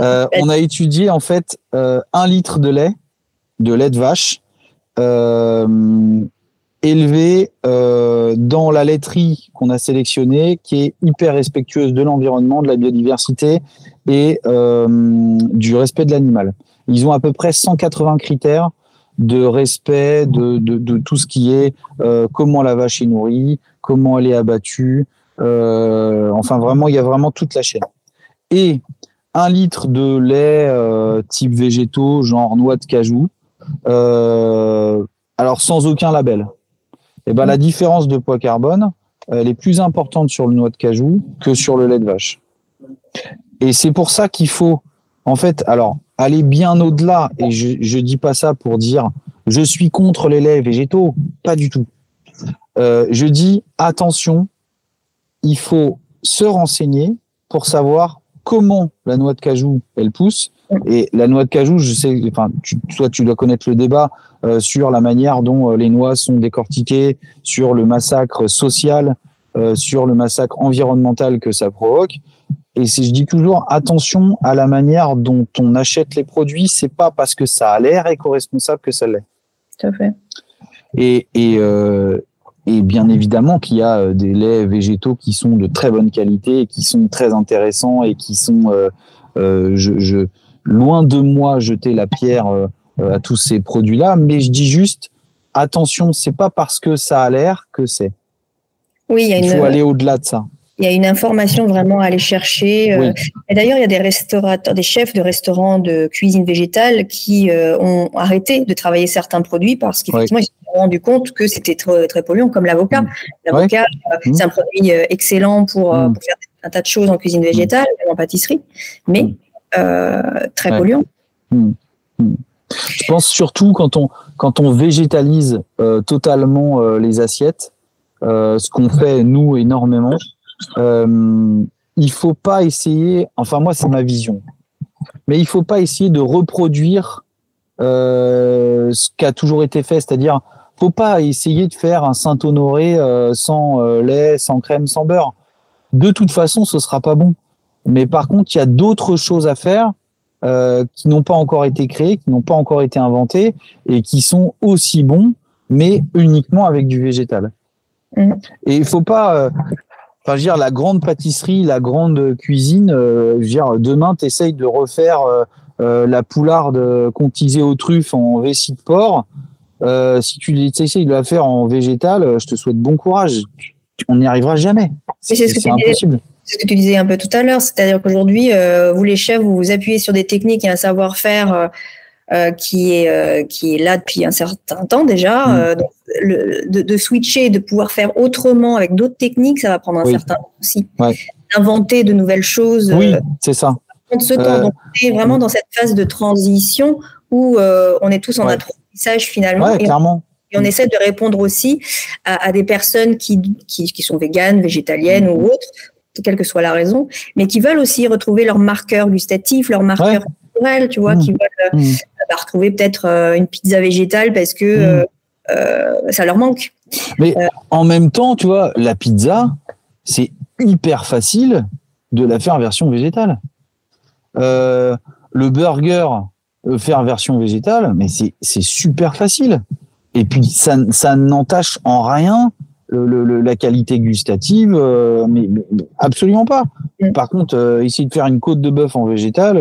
Euh, on a étudié en fait un litre de lait, de lait de vache, élevé dans la laiterie qu'on a sélectionnée, qui est hyper respectueuse de l'environnement, de la biodiversité et du respect de l'animal. Ils ont à peu près 180 critères de respect de, de, tout ce qui est euh, comment la vache est nourrie, comment elle est abattue. Euh, enfin, vraiment, il y a vraiment toute la chaîne. Et un litre de lait euh, type végétaux, genre noix de cajou, alors sans aucun label. Et eh ben, la différence de poids carbone, elle est plus importante sur le noix de cajou que sur le lait de vache. Et c'est pour ça qu'il faut, en fait, alors, aller bien au-delà. Et je ne dis pas ça pour dire je suis contre les laits végétaux, pas du tout. Euh, je dis attention, il faut se renseigner pour savoir comment la noix de cajou elle pousse. Et la noix de cajou, je sais, enfin, tu, toi tu dois connaître le débat euh, sur la manière dont euh, les noix sont décortiquées, sur le massacre social, sur le massacre environnemental que ça provoque. Et si je dis toujours attention à la manière dont on achète les produits, c'est pas parce que ça a l'air éco-responsable que ça l'est. Tout à fait. Et, et, euh, et bien évidemment qu'il y a euh, des laits végétaux qui sont de très bonne qualité, et qui sont très intéressants et qui sont, euh, euh je, je, loin de moi jeter la pierre euh, à tous ces produits-là, mais je dis juste attention, c'est pas parce que ça a l'air que c'est. Oui, il, y a il faut aller au-delà de ça il y a une information vraiment à aller chercher. Et d'ailleurs, il y a des restaurateurs, des chefs de restaurants de cuisine végétale qui euh, ont arrêté de travailler certains produits parce qu'effectivement, ils rendus compte que c'était très, très polluant, comme l'avocat. Mm. L'avocat, euh, c'est un produit excellent pour, mm. pour, faire un tas de choses en cuisine végétale, en pâtisserie, mais très polluant. Je pense surtout quand on, quand on végétalise totalement les assiettes, ce qu'on fait nous énormément, euh, il faut pas essayer, enfin moi c'est ma vision, mais il faut pas essayer de reproduire euh, ce qui a toujours été fait, c'est-à-dire faut pas essayer de faire un Saint-Honoré euh, sans euh, lait, sans crème, sans beurre. De toute façon, ce sera pas bon. Mais par contre, il y a d'autres choses à faire euh, qui n'ont pas encore été créées, qui n'ont pas encore été inventées et qui sont aussi bons, mais uniquement avec du végétal. Mmh. Et il faut pas, Enfin, je veux dire, la grande pâtisserie, la grande cuisine, euh, je veux dire, demain, tu essayes de refaire la poularde contisée aux truffes en vessie de porc. Si tu essayes de la faire en végétal, je te souhaite bon courage. On n'y arrivera jamais. C'est impossible. C'est ce que tu disais un peu tout à l'heure, c'est-à-dire qu'aujourd'hui, vous les chefs, vous vous appuyez sur des techniques et un savoir-faire euh, qui est euh, qui est là depuis un certain temps déjà. Mm. Euh, le, de, de, switcher, de pouvoir faire autrement avec d'autres techniques, ça va prendre un certain temps aussi. Ouais. Inventer de nouvelles choses. Oui, c'est ça. Ce temps. Donc, on est vraiment dans cette phase de transition où on est tous en finalement. Ouais, clairement. Et on essaie de répondre aussi à, à des personnes qui, qui, qui, sont véganes, végétaliennes ou autres, quelle que soit la raison, mais qui veulent aussi retrouver leur marqueur gustatif, leur marqueur culturel, tu vois, mmh. qui veulent mmh retrouver peut-être euh, une pizza végétale parce que euh, euh, ça leur manque. Mais en même temps, tu vois, la pizza, c'est hyper facile de la faire en version végétale. le burger, faire version végétale, mais c'est super facile. Et puis, ça, ça n'entache en rien le, la qualité gustative, mais, absolument pas. Hmm. Par contre, essayer de faire une côte de bœuf en végétal,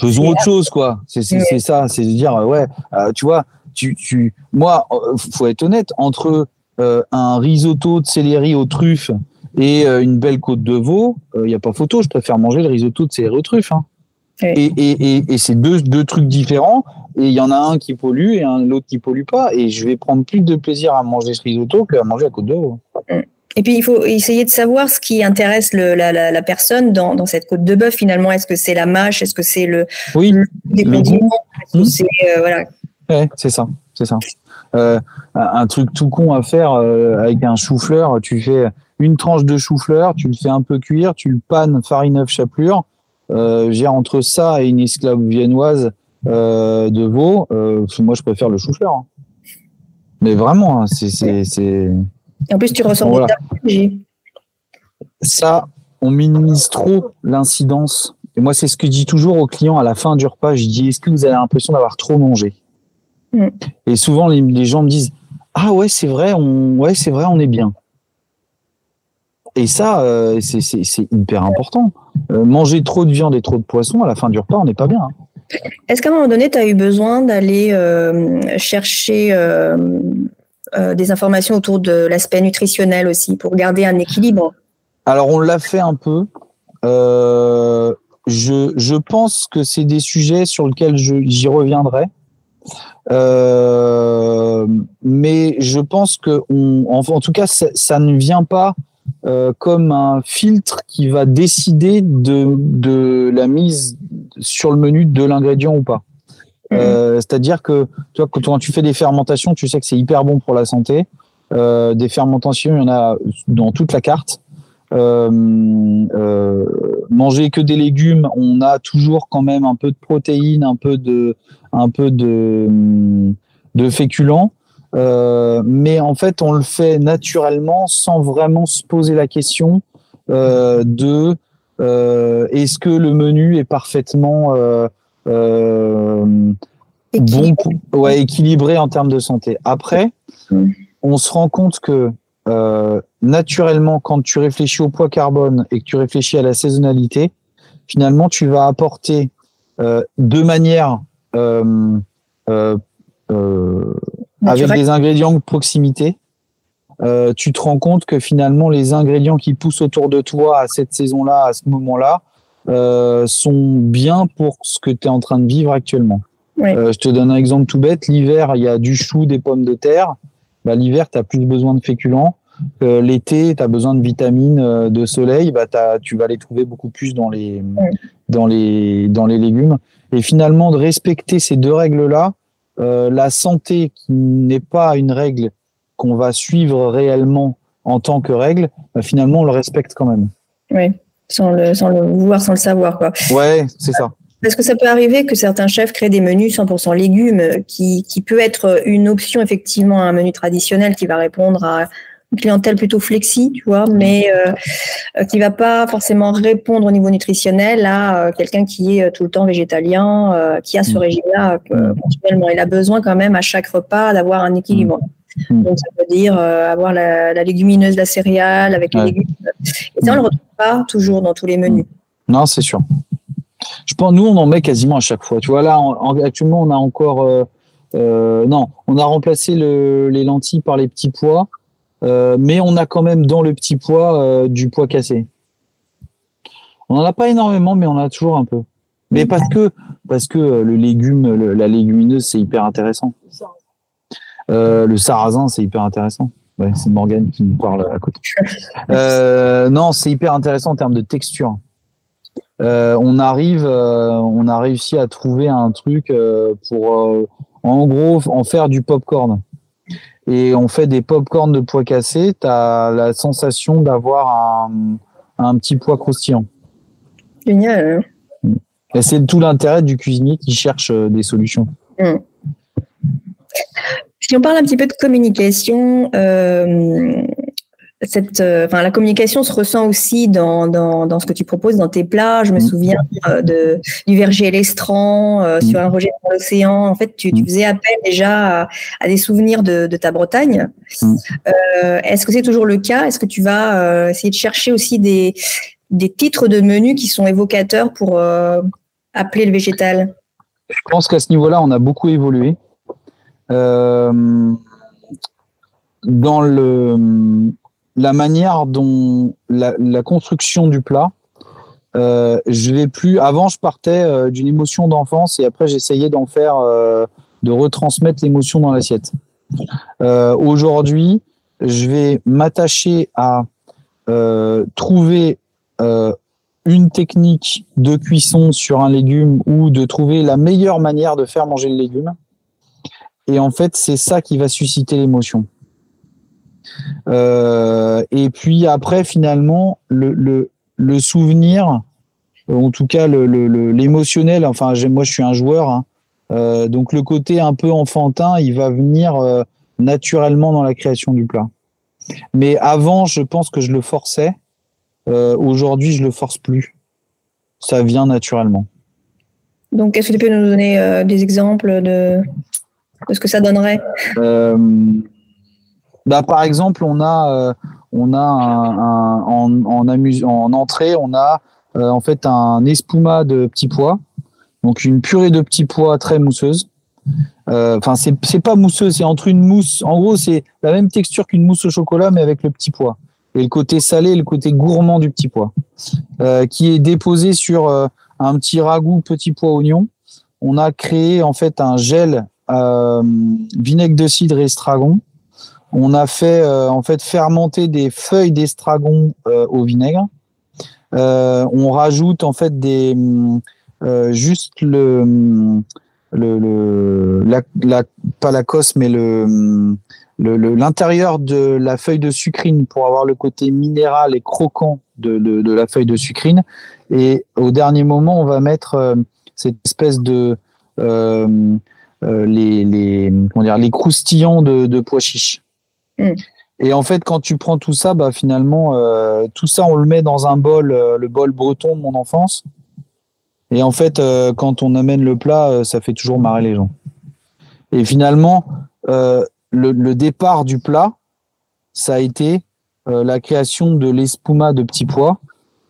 Faisons autre chose, quoi. C'est ça, c'est de dire, euh, ouais, euh, tu vois, tu, tu, moi, euh, faut être honnête, entre un risotto de céleri aux truffes et une belle côte de veau, il n'y a pas photo, je préfère manger le risotto de céleri aux truffes. Hein. Et, et, et, et c'est deux, deux trucs différents, et il y en a un qui pollue et un l'autre qui pollue pas, et je vais prendre plus de plaisir à manger ce risotto qu'à manger la côte de veau. Mm. Et puis, il faut essayer de savoir ce qui intéresse le, la, la, la, personne dans, dans, cette côte de bœuf, finalement. Est-ce que c'est la mâche? Est-ce que c'est le, oui, des condiments? mmh. C'est euh, voilà. ouais, ça. C'est ça. Euh, un truc tout con à faire euh, avec un chou-fleur, tu fais une tranche de chou-fleur, tu le fais un peu cuire, tu le pannes farine œuf chapelure, j'ai entre ça et une esclave viennoise euh, de veau, euh, moi je préfère le chou-fleur. hein. Mais vraiment, hein, c'est, en plus, tu ressens Voilà. ça, on minimise trop l'incidence. Et moi, c'est ce que je dis toujours aux clients à la fin du repas. Je dis, est-ce que vous avez l'impression d'avoir trop mangé? Mm. Et souvent, les, les gens me disent, ah ouais, c'est vrai, on, ouais, c'est vrai, on est bien. Et ça, euh, c'est, hyper important. Euh, manger trop de viande et trop de poisson à la fin du repas, on n'est pas bien. hein. Est-ce qu'à un moment donné, tu as eu besoin d'aller euh, chercher des informations autour de l'aspect nutritionnel aussi pour garder un équilibre? Alors, on l'a fait un peu. Je, je pense que c'est des sujets sur lesquels j'y reviendrai. Mais je pense que, on, en, en tout cas, ça, ça ne vient pas euh, comme un filtre qui va décider de, de la mise sur le menu de l'ingrédient ou pas. Euh, C'est-à-dire que tu vois, quand, tu fais des fermentations, tu sais que c'est hyper bon pour la santé. Euh, des fermentations, il y en a dans toute la carte. Manger que des légumes, on a toujours quand même un peu de protéines, un peu de, un peu de, de féculents. Euh, mais en fait, on le fait naturellement sans vraiment se poser la question euh, de euh, est-ce que le menu est parfaitement euh, euh, bon, Équilibre. pour- ouais, équilibré en termes de santé. Après, on se rend compte que euh, naturellement, quand tu réfléchis au poids carbone et que tu réfléchis à la saisonnalité, finalement, tu vas apporter euh, de manière avec des ingrédients de proximité. euh, tu te rends compte que finalement, les ingrédients qui poussent autour de toi à cette saison-là, à ce moment-là, euh, sont bien pour ce que tu es en train de vivre actuellement. Oui. Euh, je te donne un exemple tout bête. L'hiver, il y a du chou, des pommes de terre. Bah, L'hiver, tu as plus besoin de féculents. Euh, L'été, tu as besoin de vitamines, euh, de soleil. Bah, t'as- tu vas les trouver beaucoup plus dans les, dans les, dans les légumes. Et finalement, de respecter ces deux règles-là, euh, la santé qui n'est pas une règle qu'on va suivre réellement en tant que règle, bah, finalement, on le respecte quand même. Oui, sans le, sans le vouloir, sans le savoir. Quoi. Ouais, c'est ça. Parce que ça peut arriver que certains chefs créent des menus 100% légumes, qui, qui peut être une option effectivement à un menu traditionnel qui va répondre à une clientèle plutôt flexi, tu vois, mais euh, euh, qui va pas forcément répondre au niveau nutritionnel à euh, quelqu'un qui est euh, tout le temps végétalien, euh, qui a ce Mm. régime-là Mm. continuellement. Il a besoin quand même à chaque repas d'avoir un équilibre. Mm. Donc ça veut dire euh, avoir la, la légumineuse, la céréale avec les légumes. Et ça, on le retrouve pas toujours dans tous les menus. Non, c'est sûr. Je pense, nous, on en met quasiment à chaque fois. Tu vois, là, en- en- actuellement, on a encore. euh, euh, non, on a remplacé le- les lentilles par les petits pois, mais on a quand même dans le petit pois euh, du pois cassé. On n'en a pas énormément, mais on en a toujours un peu. Mais parce que, parce que euh, le légume, le- la légumineuse, c'est hyper intéressant. Euh, le sarrasin, c'est hyper intéressant. Ouais, c'est Morgane qui nous parle à côté. Euh, non, c'est hyper intéressant en termes de texture. Euh, on arrive, euh, on a réussi à trouver un truc euh, pour, euh, en gros, en faire du popcorn. Et on fait des popcorn de pois cassés. Tu as la sensation d'avoir un, un petit pois croustillant. Génial. hein. Et c'est tout l'intérêt du cuisinier qui cherche euh, des solutions. Si on parle un petit peu de communication, euh, cette, euh, enfin, la communication se ressent aussi dans, dans, dans ce que tu proposes dans tes plats. Je me Mm. souviens euh, de, du verger l'estran euh, sur un rejet dans l'océan. En fait, tu, tu Mm. faisais appel déjà à, à des souvenirs de, de ta Bretagne. Mm. Euh, Est-ce que c'est toujours le cas? Est-ce que tu vas euh, essayer de chercher aussi des, des titres de menus qui sont évocateurs pour appeler le végétal? Je pense qu'à ce niveau-là, on a beaucoup évolué. Dans le, la manière dont la, construction du plat, euh, je vais plus. Avant, je partais euh, d'une émotion d'enfance et après, j'essayais d'en faire, euh, de retransmettre l'émotion dans l'assiette. Aujourd'hui, je vais m'attacher à trouver une technique de cuisson sur un légume ou de trouver la meilleure manière de faire manger le légume. Et en fait, c'est ça qui va susciter l'émotion. Euh, et puis après, finalement, le, le, le souvenir, en tout cas l'émotionnel. enfin, moi, je suis un joueur, hein. donc le côté un peu enfantin, il va venir naturellement dans la création du plat. Mais avant, je pense que je le forçais. Aujourd'hui, je le force plus. Ça vient naturellement. Donc, est-ce que tu peux nous donner des exemples de, ce que ça donnerait? Bah, Par exemple, on a, un, en, en, en entrée, on a euh, en fait un espuma de petits pois, donc une purée de petits pois très mousseuse. Euh, enfin, c'est pas mousseux, c'est entre une mousse. En gros, c'est la même texture qu'une mousse au chocolat, mais avec le petit pois. Et le côté salé, le côté gourmand du petit pois, euh, qui est déposé sur un petit ragoût petit pois oignon. On a créé en fait un gel vinaigre de cidre et estragon on a fait euh, en fait fermenter des feuilles d'estragon euh, au vinaigre. Euh, on rajoute en fait des juste le le, la, pas la cosse mais le l'intérieur de la feuille de sucrine pour avoir le côté minéral et croquant de, de, la feuille de sucrine. Et au dernier moment, on va mettre cette espèce de les, les, comment dire, les croustillants de, de pois chiches. Mm. Et en fait, quand tu prends tout ça, bah, finalement, euh, tout ça, on le met dans un bol, euh, le bol breton de mon enfance. Et en fait, euh, quand on amène le plat, ça fait toujours marrer les gens. Et finalement, le, départ du plat, ça a été la création de l'espuma de petits pois,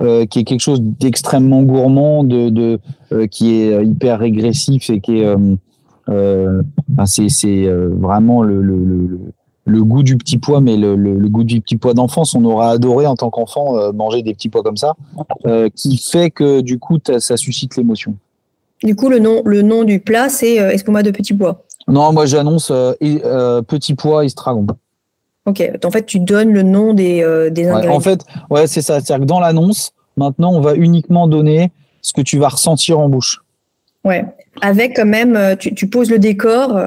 qui est quelque chose d'extrêmement gourmand, de, qui est hyper régressif et qui est, c'est vraiment le le goût du petit pois, mais le, goût du petit pois d'enfance, on aura adoré en tant qu'enfant euh, manger des petits pois comme ça, euh, qui fait que du coup, ça suscite l'émotion. Du coup, le nom, le nom du plat, c'est euh, espuma de petit pois. Non, moi j'annonce petit pois estragon. Ok, en fait, tu donnes le nom des, ingrédients. en fait, ouais, c'est ça. C'est-à-dire que dans l'annonce, maintenant, on va uniquement donner ce que tu vas ressentir en bouche. Ouais, avec quand même, tu, poses le décor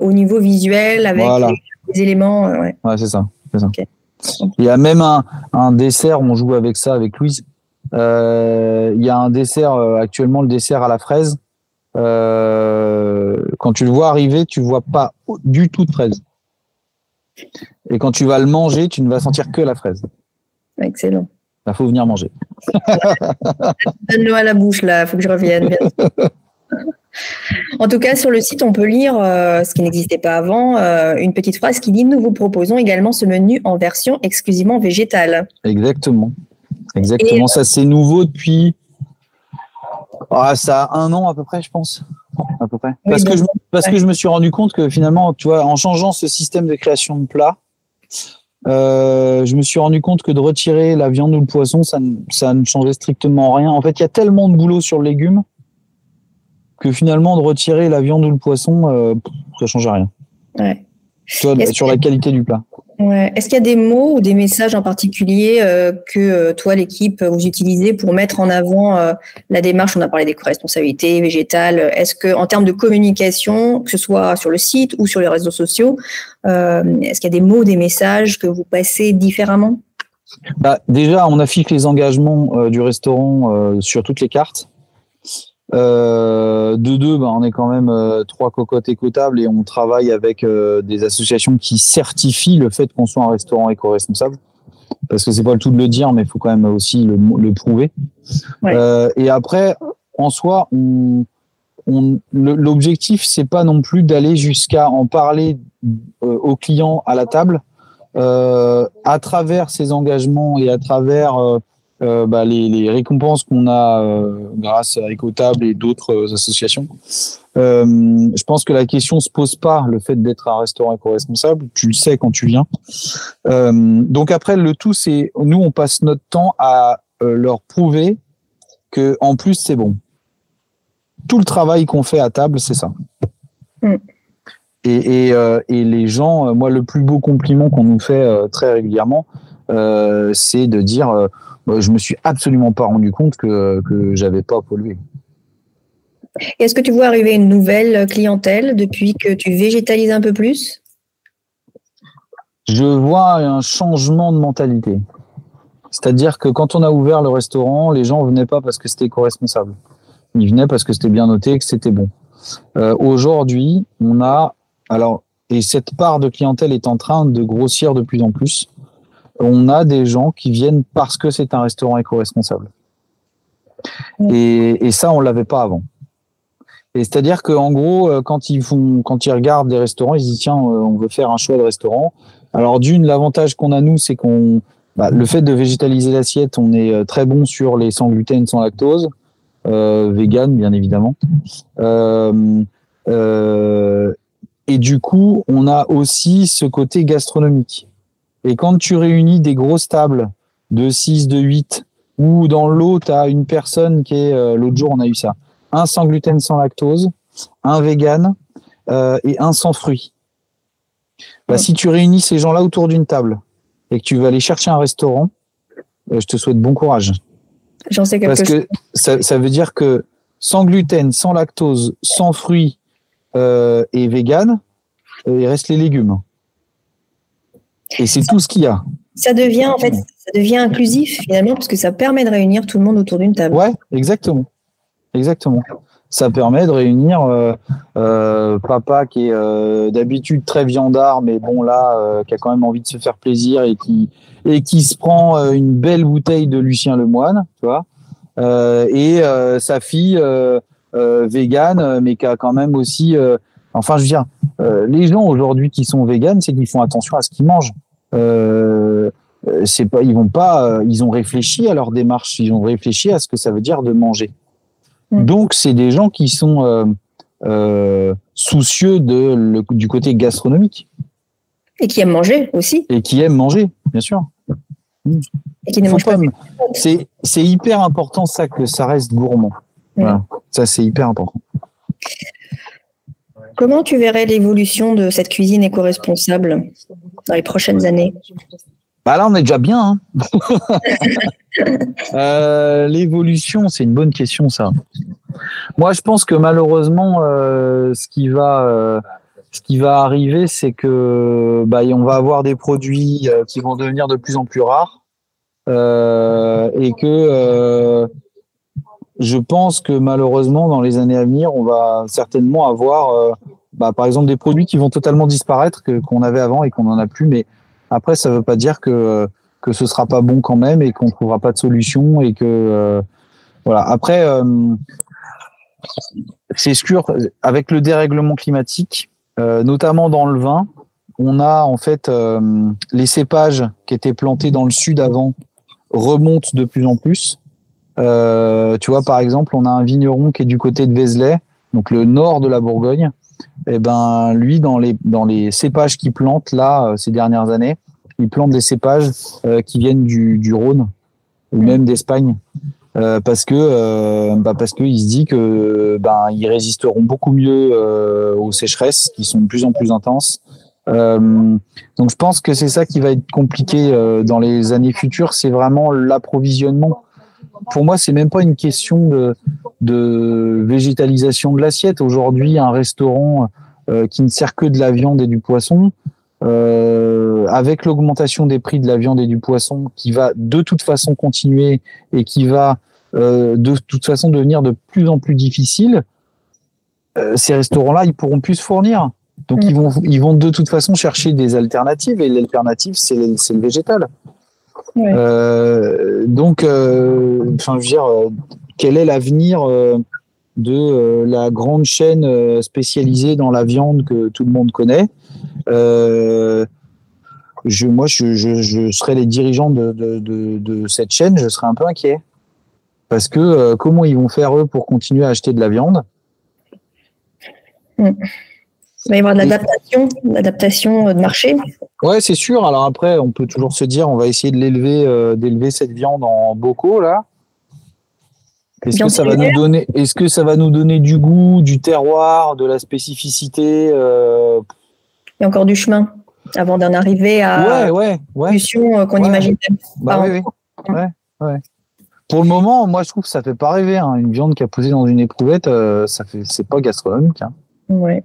au niveau visuel, avec les éléments. Euh, ouais, c'est ça. Il y a même un, un, dessert, on joue avec ça avec Louise. Euh, il y a un dessert, euh, actuellement le dessert à la fraise. quand tu le vois arriver, tu vois pas du tout de fraise. Et quand tu vas le manger, tu ne vas sentir que la fraise. Excellent. Il faut venir manger. Donne-le à la bouche, là, il faut que je revienne. En tout cas, sur le site, on peut lire, euh, ce qui n'existait pas avant, euh, une petite phrase qui dit Nous vous proposons également ce menu en version exclusivement végétale. Exactement. Exactement. ça, c'est nouveau depuis. Ah, ça a un an à peu près, je pense. À peu près. Parce, que, je, parce que je me suis rendu compte que finalement, tu vois, en changeant ce système de création de plats, euh, je me suis rendu compte que de retirer la viande ou le poisson, ça ça ne changeait strictement rien. En fait, il y a tellement de boulot sur le légume que finalement de retirer la viande ou le poisson, euh, ça change rien. Ouais. sur la qualité du plat. Ouais. Est-ce qu'il y a des mots ou des messages en particulier euh, que euh, toi, l'équipe, vous utilisez pour mettre en avant la démarche? On a parlé des responsabilités végétales. Est-ce que, en termes de communication, que ce soit sur le site ou sur les réseaux sociaux, est-ce qu'il y a des mots, des messages que vous passez différemment? Bah, Déjà, on affiche les engagements du restaurant sur toutes les cartes. Euh, de deux, bah, on est quand même euh, trois cocottes écotables et on travaille avec euh, des associations qui certifient le fait qu'on soit un restaurant éco-responsable. Parce que c'est pas le tout de le dire, mais il faut quand même aussi le, prouver. et après, en soi, on, l'objectif, c'est pas non plus d'aller jusqu'à en parler aux clients à la table. à travers ces engagements et à travers euh, bah, les, récompenses qu'on a euh, grâce à Ecotable et d'autres euh, associations. je pense que la question se pose pas le fait d'être un restaurant éco-responsable. Tu le sais quand tu viens. donc après, le tout, c'est nous, on passe notre temps à leur prouver que en plus, c'est bon. Tout le travail qu'on fait à table, c'est ça. Mm. Et, et, les gens, moi, le plus beau compliment qu'on nous fait très régulièrement, c'est de dire je me suis absolument pas rendu compte que, que j'avais pas pollué. Est-ce que tu vois arriver une nouvelle clientèle depuis que tu végétalises un peu plus? Je vois un changement de mentalité. C'est-à-dire que quand on a ouvert le restaurant, les gens venaient pas parce que c'était éco-responsable. Ils venaient parce que c'était bien noté et que c'était bon. Euh, Aujourd'hui, on a alors et cette part de clientèle est en train de grossir de plus en plus. On a des gens qui viennent parce que c'est un restaurant éco-responsable. Et, et ça, on l'avait pas avant. Et c'est-à-dire qu'en gros, euh, quand ils font, quand ils regardent des restaurants, ils se disent tiens, euh, on veut faire un choix de restaurant. Alors d'une, l'avantage qu'on a nous, c'est qu'on, bah, le fait de végétaliser l'assiette, on est euh, très bon sur les sans gluten, sans lactose, euh, vegan bien évidemment. Euh, euh, et du coup, on a aussi ce côté gastronomique. Et quand tu réunis des grosses tables de 6, de 8, ou dans l'eau, tu as une personne qui est, l'autre jour, on a eu ça, un sans gluten, sans lactose, un vegan euh, et un sans fruits. Bah, Si tu réunis ces gens-là autour d'une table et que tu vas aller chercher un restaurant, euh, je te souhaite bon courage. J'en sais quelque Parce chose. que ça, ça veut dire que sans gluten, sans lactose, sans fruits euh, et vegan, euh, il reste les légumes. Et c'est tout ce qu'il y a. Ça devient en fait, ça devient inclusif finalement parce que ça permet de réunir tout le monde autour d'une table. Ouais, exactement. Exactement. Ça permet de réunir euh, euh, papa qui est euh, d'habitude très viandard, mais bon là, euh, qui a quand même envie de se faire plaisir et qui et qui se prend euh, une belle bouteille de Lucien Lemoine, tu vois, euh, et euh, sa fille végane, mais qui a quand même aussi, euh, enfin je veux dire, euh, les gens aujourd'hui qui sont véganes, c'est qu'ils font attention à ce qu'ils mangent. Euh, c'est pas, ils vont pas, euh, ils ont réfléchi à leur démarche, ils ont réfléchi à ce que ça veut dire de manger. Mm. Donc, c'est des gens qui sont euh, euh, soucieux de, le- du côté gastronomique Et qui aiment manger aussi. et qui aiment manger, bien sûr. Et qui ne mangent pas. C'est c'est hyper important ça que ça reste gourmand. Voilà. Ça c'est hyper important. Comment tu verrais l'évolution de cette cuisine éco-responsable dans les prochaines années? Bah là on est déjà bien. hein. Euh, L'évolution, c'est une bonne question ça. Moi je pense que malheureusement, euh, ce qui va euh, ce qui va arriver, c'est que bah, on va avoir des produits qui vont devenir de plus en plus rares et que je pense que malheureusement dans les années à venir, on va certainement avoir, euh, bah, par exemple, des produits qui vont totalement disparaître qu'on avait avant et qu'on n'en a plus. Mais après, ça veut pas dire que que ce sera pas bon quand même et qu'on trouvera pas de solution et que euh, voilà. Après, euh, c'est sûr, avec le dérèglement climatique, notamment dans le vin, on a en fait les cépages qui étaient plantés dans le sud avant remontent de plus en plus. Euh, tu vois, par exemple, on a un vigneron qui est du côté de Vézelay, donc le nord de la Bourgogne. Et ben, lui, dans les dans les cépages qu'il plante là euh, ces dernières années, il plante des cépages euh, qui viennent du, du Rhône ou même d'Espagne. Euh, parce que euh, bah parce qu'il se dit que ben ils résisteront beaucoup mieux euh, aux sécheresses qui sont de plus en plus intenses. Euh, donc je pense que c'est ça qui va être compliqué euh, dans les années futures, c'est vraiment l'approvisionnement. Pour moi, c'est même pas une question de, de végétalisation de l'assiette. Aujourd'hui, un restaurant euh, qui ne sert que de la viande et du poisson, euh, avec l'augmentation des prix de la viande et du poisson, qui va de toute façon continuer et qui va euh, de toute façon devenir de plus en plus difficile, ces restaurants-là, ils pourront plus se fournir. Donc Mm. ils vont, ils vont de toute façon chercher des alternatives et l'alternative, c'est le végétal. Ouais. Euh, donc, euh, enfin, je veux dire, euh, quel est l'avenir de la grande chaîne spécialisée dans la viande que tout le monde connaît? Je, Moi, je, je, je serais les dirigeants de, de, de, de cette chaîne, je serais un peu inquiet. Parce que euh, comment ils vont faire eux pour continuer à acheter de la viande? Il va y avoir de l'adaptation, de l'adaptation euh, de marché. Ouais, c'est sûr. Alors après, on peut toujours se dire, on va essayer de l'élever, euh, d'élever cette viande en bocaux là. Est-ce que ça va nous donner, est-ce que ça va nous donner du goût, du terroir, de la spécificité euh, Il y a encore du chemin avant d'en arriver à Ouais, ouais, ouais. solution euh, qu'on Ouais. imagine. Bah oui, oui. Ouais. Pour le moment, moi, je trouve que ça fait pas rêver. hein. Une viande qui a posé dans une éprouvette, euh, ça fait, c'est pas gastronomique. hein. Ouais.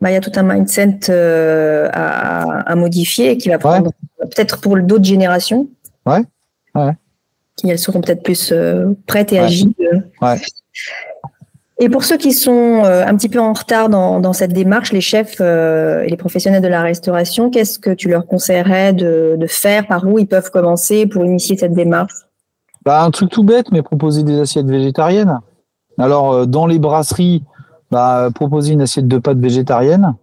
Bah, il y a tout un mindset euh, à, à modifier qui va prendre euh, peut-être pour d'autres générations. Ouais. Ouais. Qui elles seront peut-être plus euh, prêtes et Ouais. agiles. Ouais. Et pour ceux qui sont euh, un petit peu en retard dans, dans cette démarche, les chefs euh, et les professionnels de la restauration, qu'est-ce que tu leur conseillerais de, de faire? Par où ils peuvent commencer pour initier cette démarche? Bah, un truc tout bête, mais proposer des assiettes végétariennes. Alors, euh, dans les brasseries, bah, proposer une assiette de pâtes végétariennes.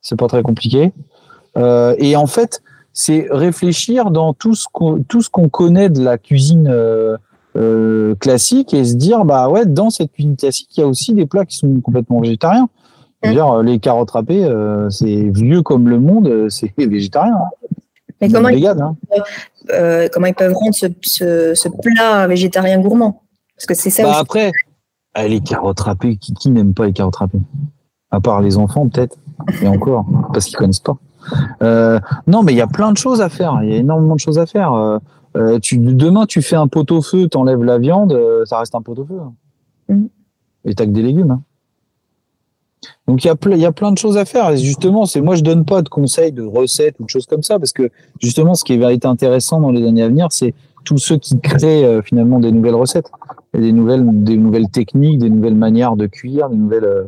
C'est pas très compliqué. Euh, et en fait, c'est réfléchir dans tout ce qu'on tout ce qu'on connaît de la cuisine euh, euh, classique et se dire bah ouais dans cette cuisine classique il y a aussi des plats qui sont complètement végétariens. Je veux Mm. dire euh, les carottes râpées euh, c'est vieux comme le monde euh, c'est végétarien. Hein. Mais comment, ils, hein. comment ils peuvent rendre ce, ce, ce plat végétarien gourmand? Parce que c'est ça Bah après, ah, les carottes râpées, qui, qui n'aime pas les carottes râpées? À part les enfants, peut-être. Et encore, parce qu'ils connaissent pas. Euh, non, mais il y a plein de choses à faire. Il y a énormément de choses à faire. Euh, euh, tu, demain, tu fais un pot au feu, t'enlèves la viande, ça reste un pot au feu. hein. Mhm. Et t'as que des légumes. hein. Donc il y, a il y a plein de choses à faire. Et justement, c'est moi je donne pas de conseils, de recettes ou de choses comme ça, parce que justement, ce qui est été intéressant dans les années à venir, c'est tous ceux qui créent euh, finalement des nouvelles recettes, des nouvelles, des nouvelles techniques, des nouvelles manières de cuire, des nouvelles. euh,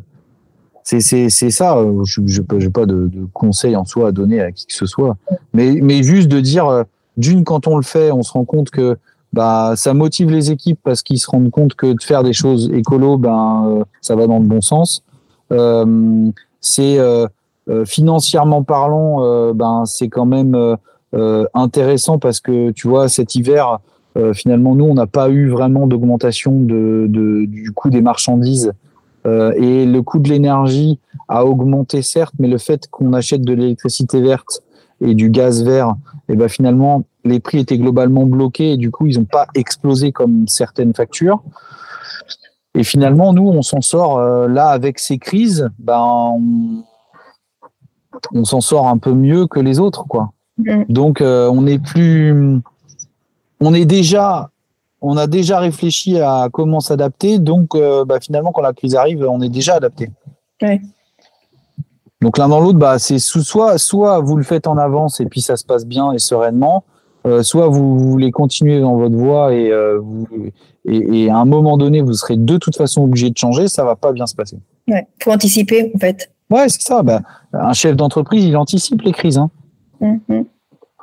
c'est c'est c'est ça. euh, Je j'ai pas de, de conseils en soi à donner à qui que ce soit, mais mais juste de dire euh, d'une quand on le fait, on se rend compte que bah ça motive les équipes parce qu'ils se rendent compte que de faire des choses écolo, ben ça va dans le bon sens. C'est financièrement parlant, ben c'est quand même intéressant parce que tu vois cet hiver, euh, finalement nous on n'a pas eu vraiment d'augmentation de, de du coût des marchandises euh, et le coût de l'énergie a augmenté certes, mais le fait qu'on achète de l'électricité verte et du gaz vert, et ben finalement les prix étaient globalement bloqués et du coup ils n'ont pas explosé comme certaines factures. Et finalement, nous, on s'en sort euh, là avec ces crises, ben, on, on s'en sort un peu mieux que les autres, quoi. Mhm. Donc, on est plus, on est déjà, on a déjà réfléchi à comment s'adapter. Donc, euh, bah, finalement, quand la crise arrive, on est déjà adapté. Ouais. Donc l'un dans l'autre, bah, c'est soit, soit vous le faites en avance et puis ça se passe bien et sereinement, euh, soit vous voulez continuer dans votre voie et, euh, vous, et, et à un moment donné, vous serez de toute façon obligé de changer, ça va pas bien se passer. Ouais. Faut anticiper, en fait. Ouais, c'est ça. Bah, un chef d'entreprise, il anticipe les crises. Hein. Mhm.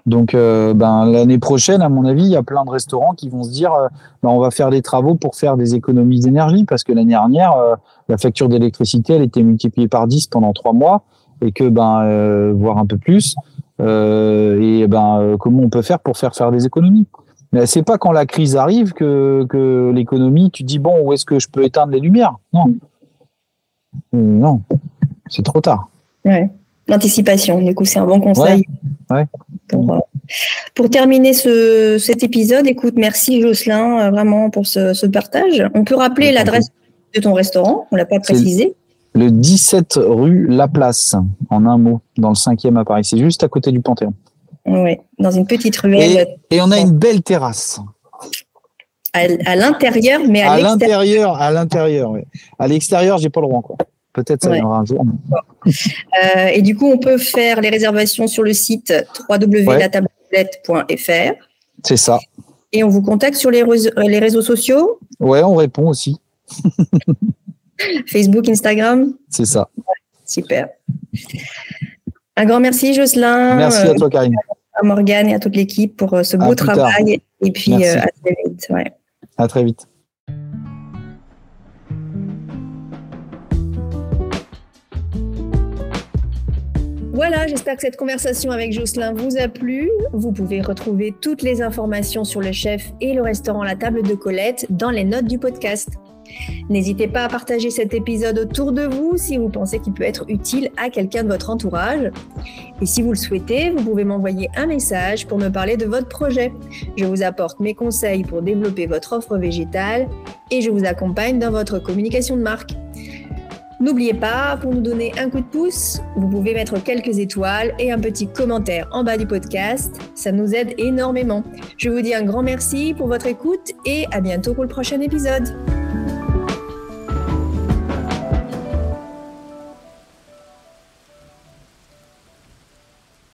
Donc, euh, ben, l'année prochaine, à mon avis, il y a plein de restaurants qui vont se dire, euh, ben, on va faire des travaux pour faire des économies d'énergie, parce que l'année dernière, euh, la facture d'électricité, elle était multipliée par 10 pendant trois mois, et que, ben, euh, voire un peu plus. Euh, et ben, comment on peut faire pour faire faire des économies? Mais c'est pas quand la crise arrive que, que l'économie, tu dis bon, où est-ce que je peux éteindre les lumières? Non, non, c'est trop tard. Ouais. L'anticipation, du coup, c'est un bon conseil. Ouais, ouais. Pour, pour terminer ce, cet épisode, écoute, merci Jocelyn, euh, vraiment, pour ce, ce partage. On peut rappeler l'adresse de ton restaurant, on l'a pas précisé. Le 17 rue Laplace, en un mot, dans le 5e à Paris. C'est juste à côté du Panthéon. Ouais, dans une petite ruelle Et, et on a une belle terrasse. à, à l'intérieur, mais à, À l'extérieur. l'intérieur, à l'intérieur, oui. À l'extérieur, j'ai pas le droit encore. Peut-être ça Ouais. viendra un jour. Euh, et du coup, on peut faire les réservations sur le site www.latablette.fr C'est ça. et on vous contacte sur les, réseaux- les réseaux sociaux, Ouais, on répond aussi. Facebook, Instagram? C'est ça. Super. Un grand merci, Jocelyn. Merci euh, à toi, Karine. à Morgane et à toute l'équipe pour euh, ce beau tard. travail. Et puis, Merci. euh, à très vite. Ouais. À très vite. Voilà, j'espère que cette conversation avec Jocelyn vous a plu. Vous pouvez retrouver toutes les informations sur le chef et le restaurant La Table de Colette dans les notes du podcast. N'hésitez pas à partager cet épisode autour de vous si vous pensez qu'il peut être utile à quelqu'un de votre entourage. Et si vous le souhaitez, vous pouvez m'envoyer un message pour me parler de votre projet. Je vous apporte mes conseils pour développer votre offre végétale et je vous accompagne dans votre communication de marque. N'oubliez pas, pour nous donner un coup de pouce, vous pouvez mettre quelques étoiles et un petit commentaire en bas du podcast. Ça nous aide énormément. Je vous dis un grand merci pour votre écoute et à bientôt pour le prochain épisode.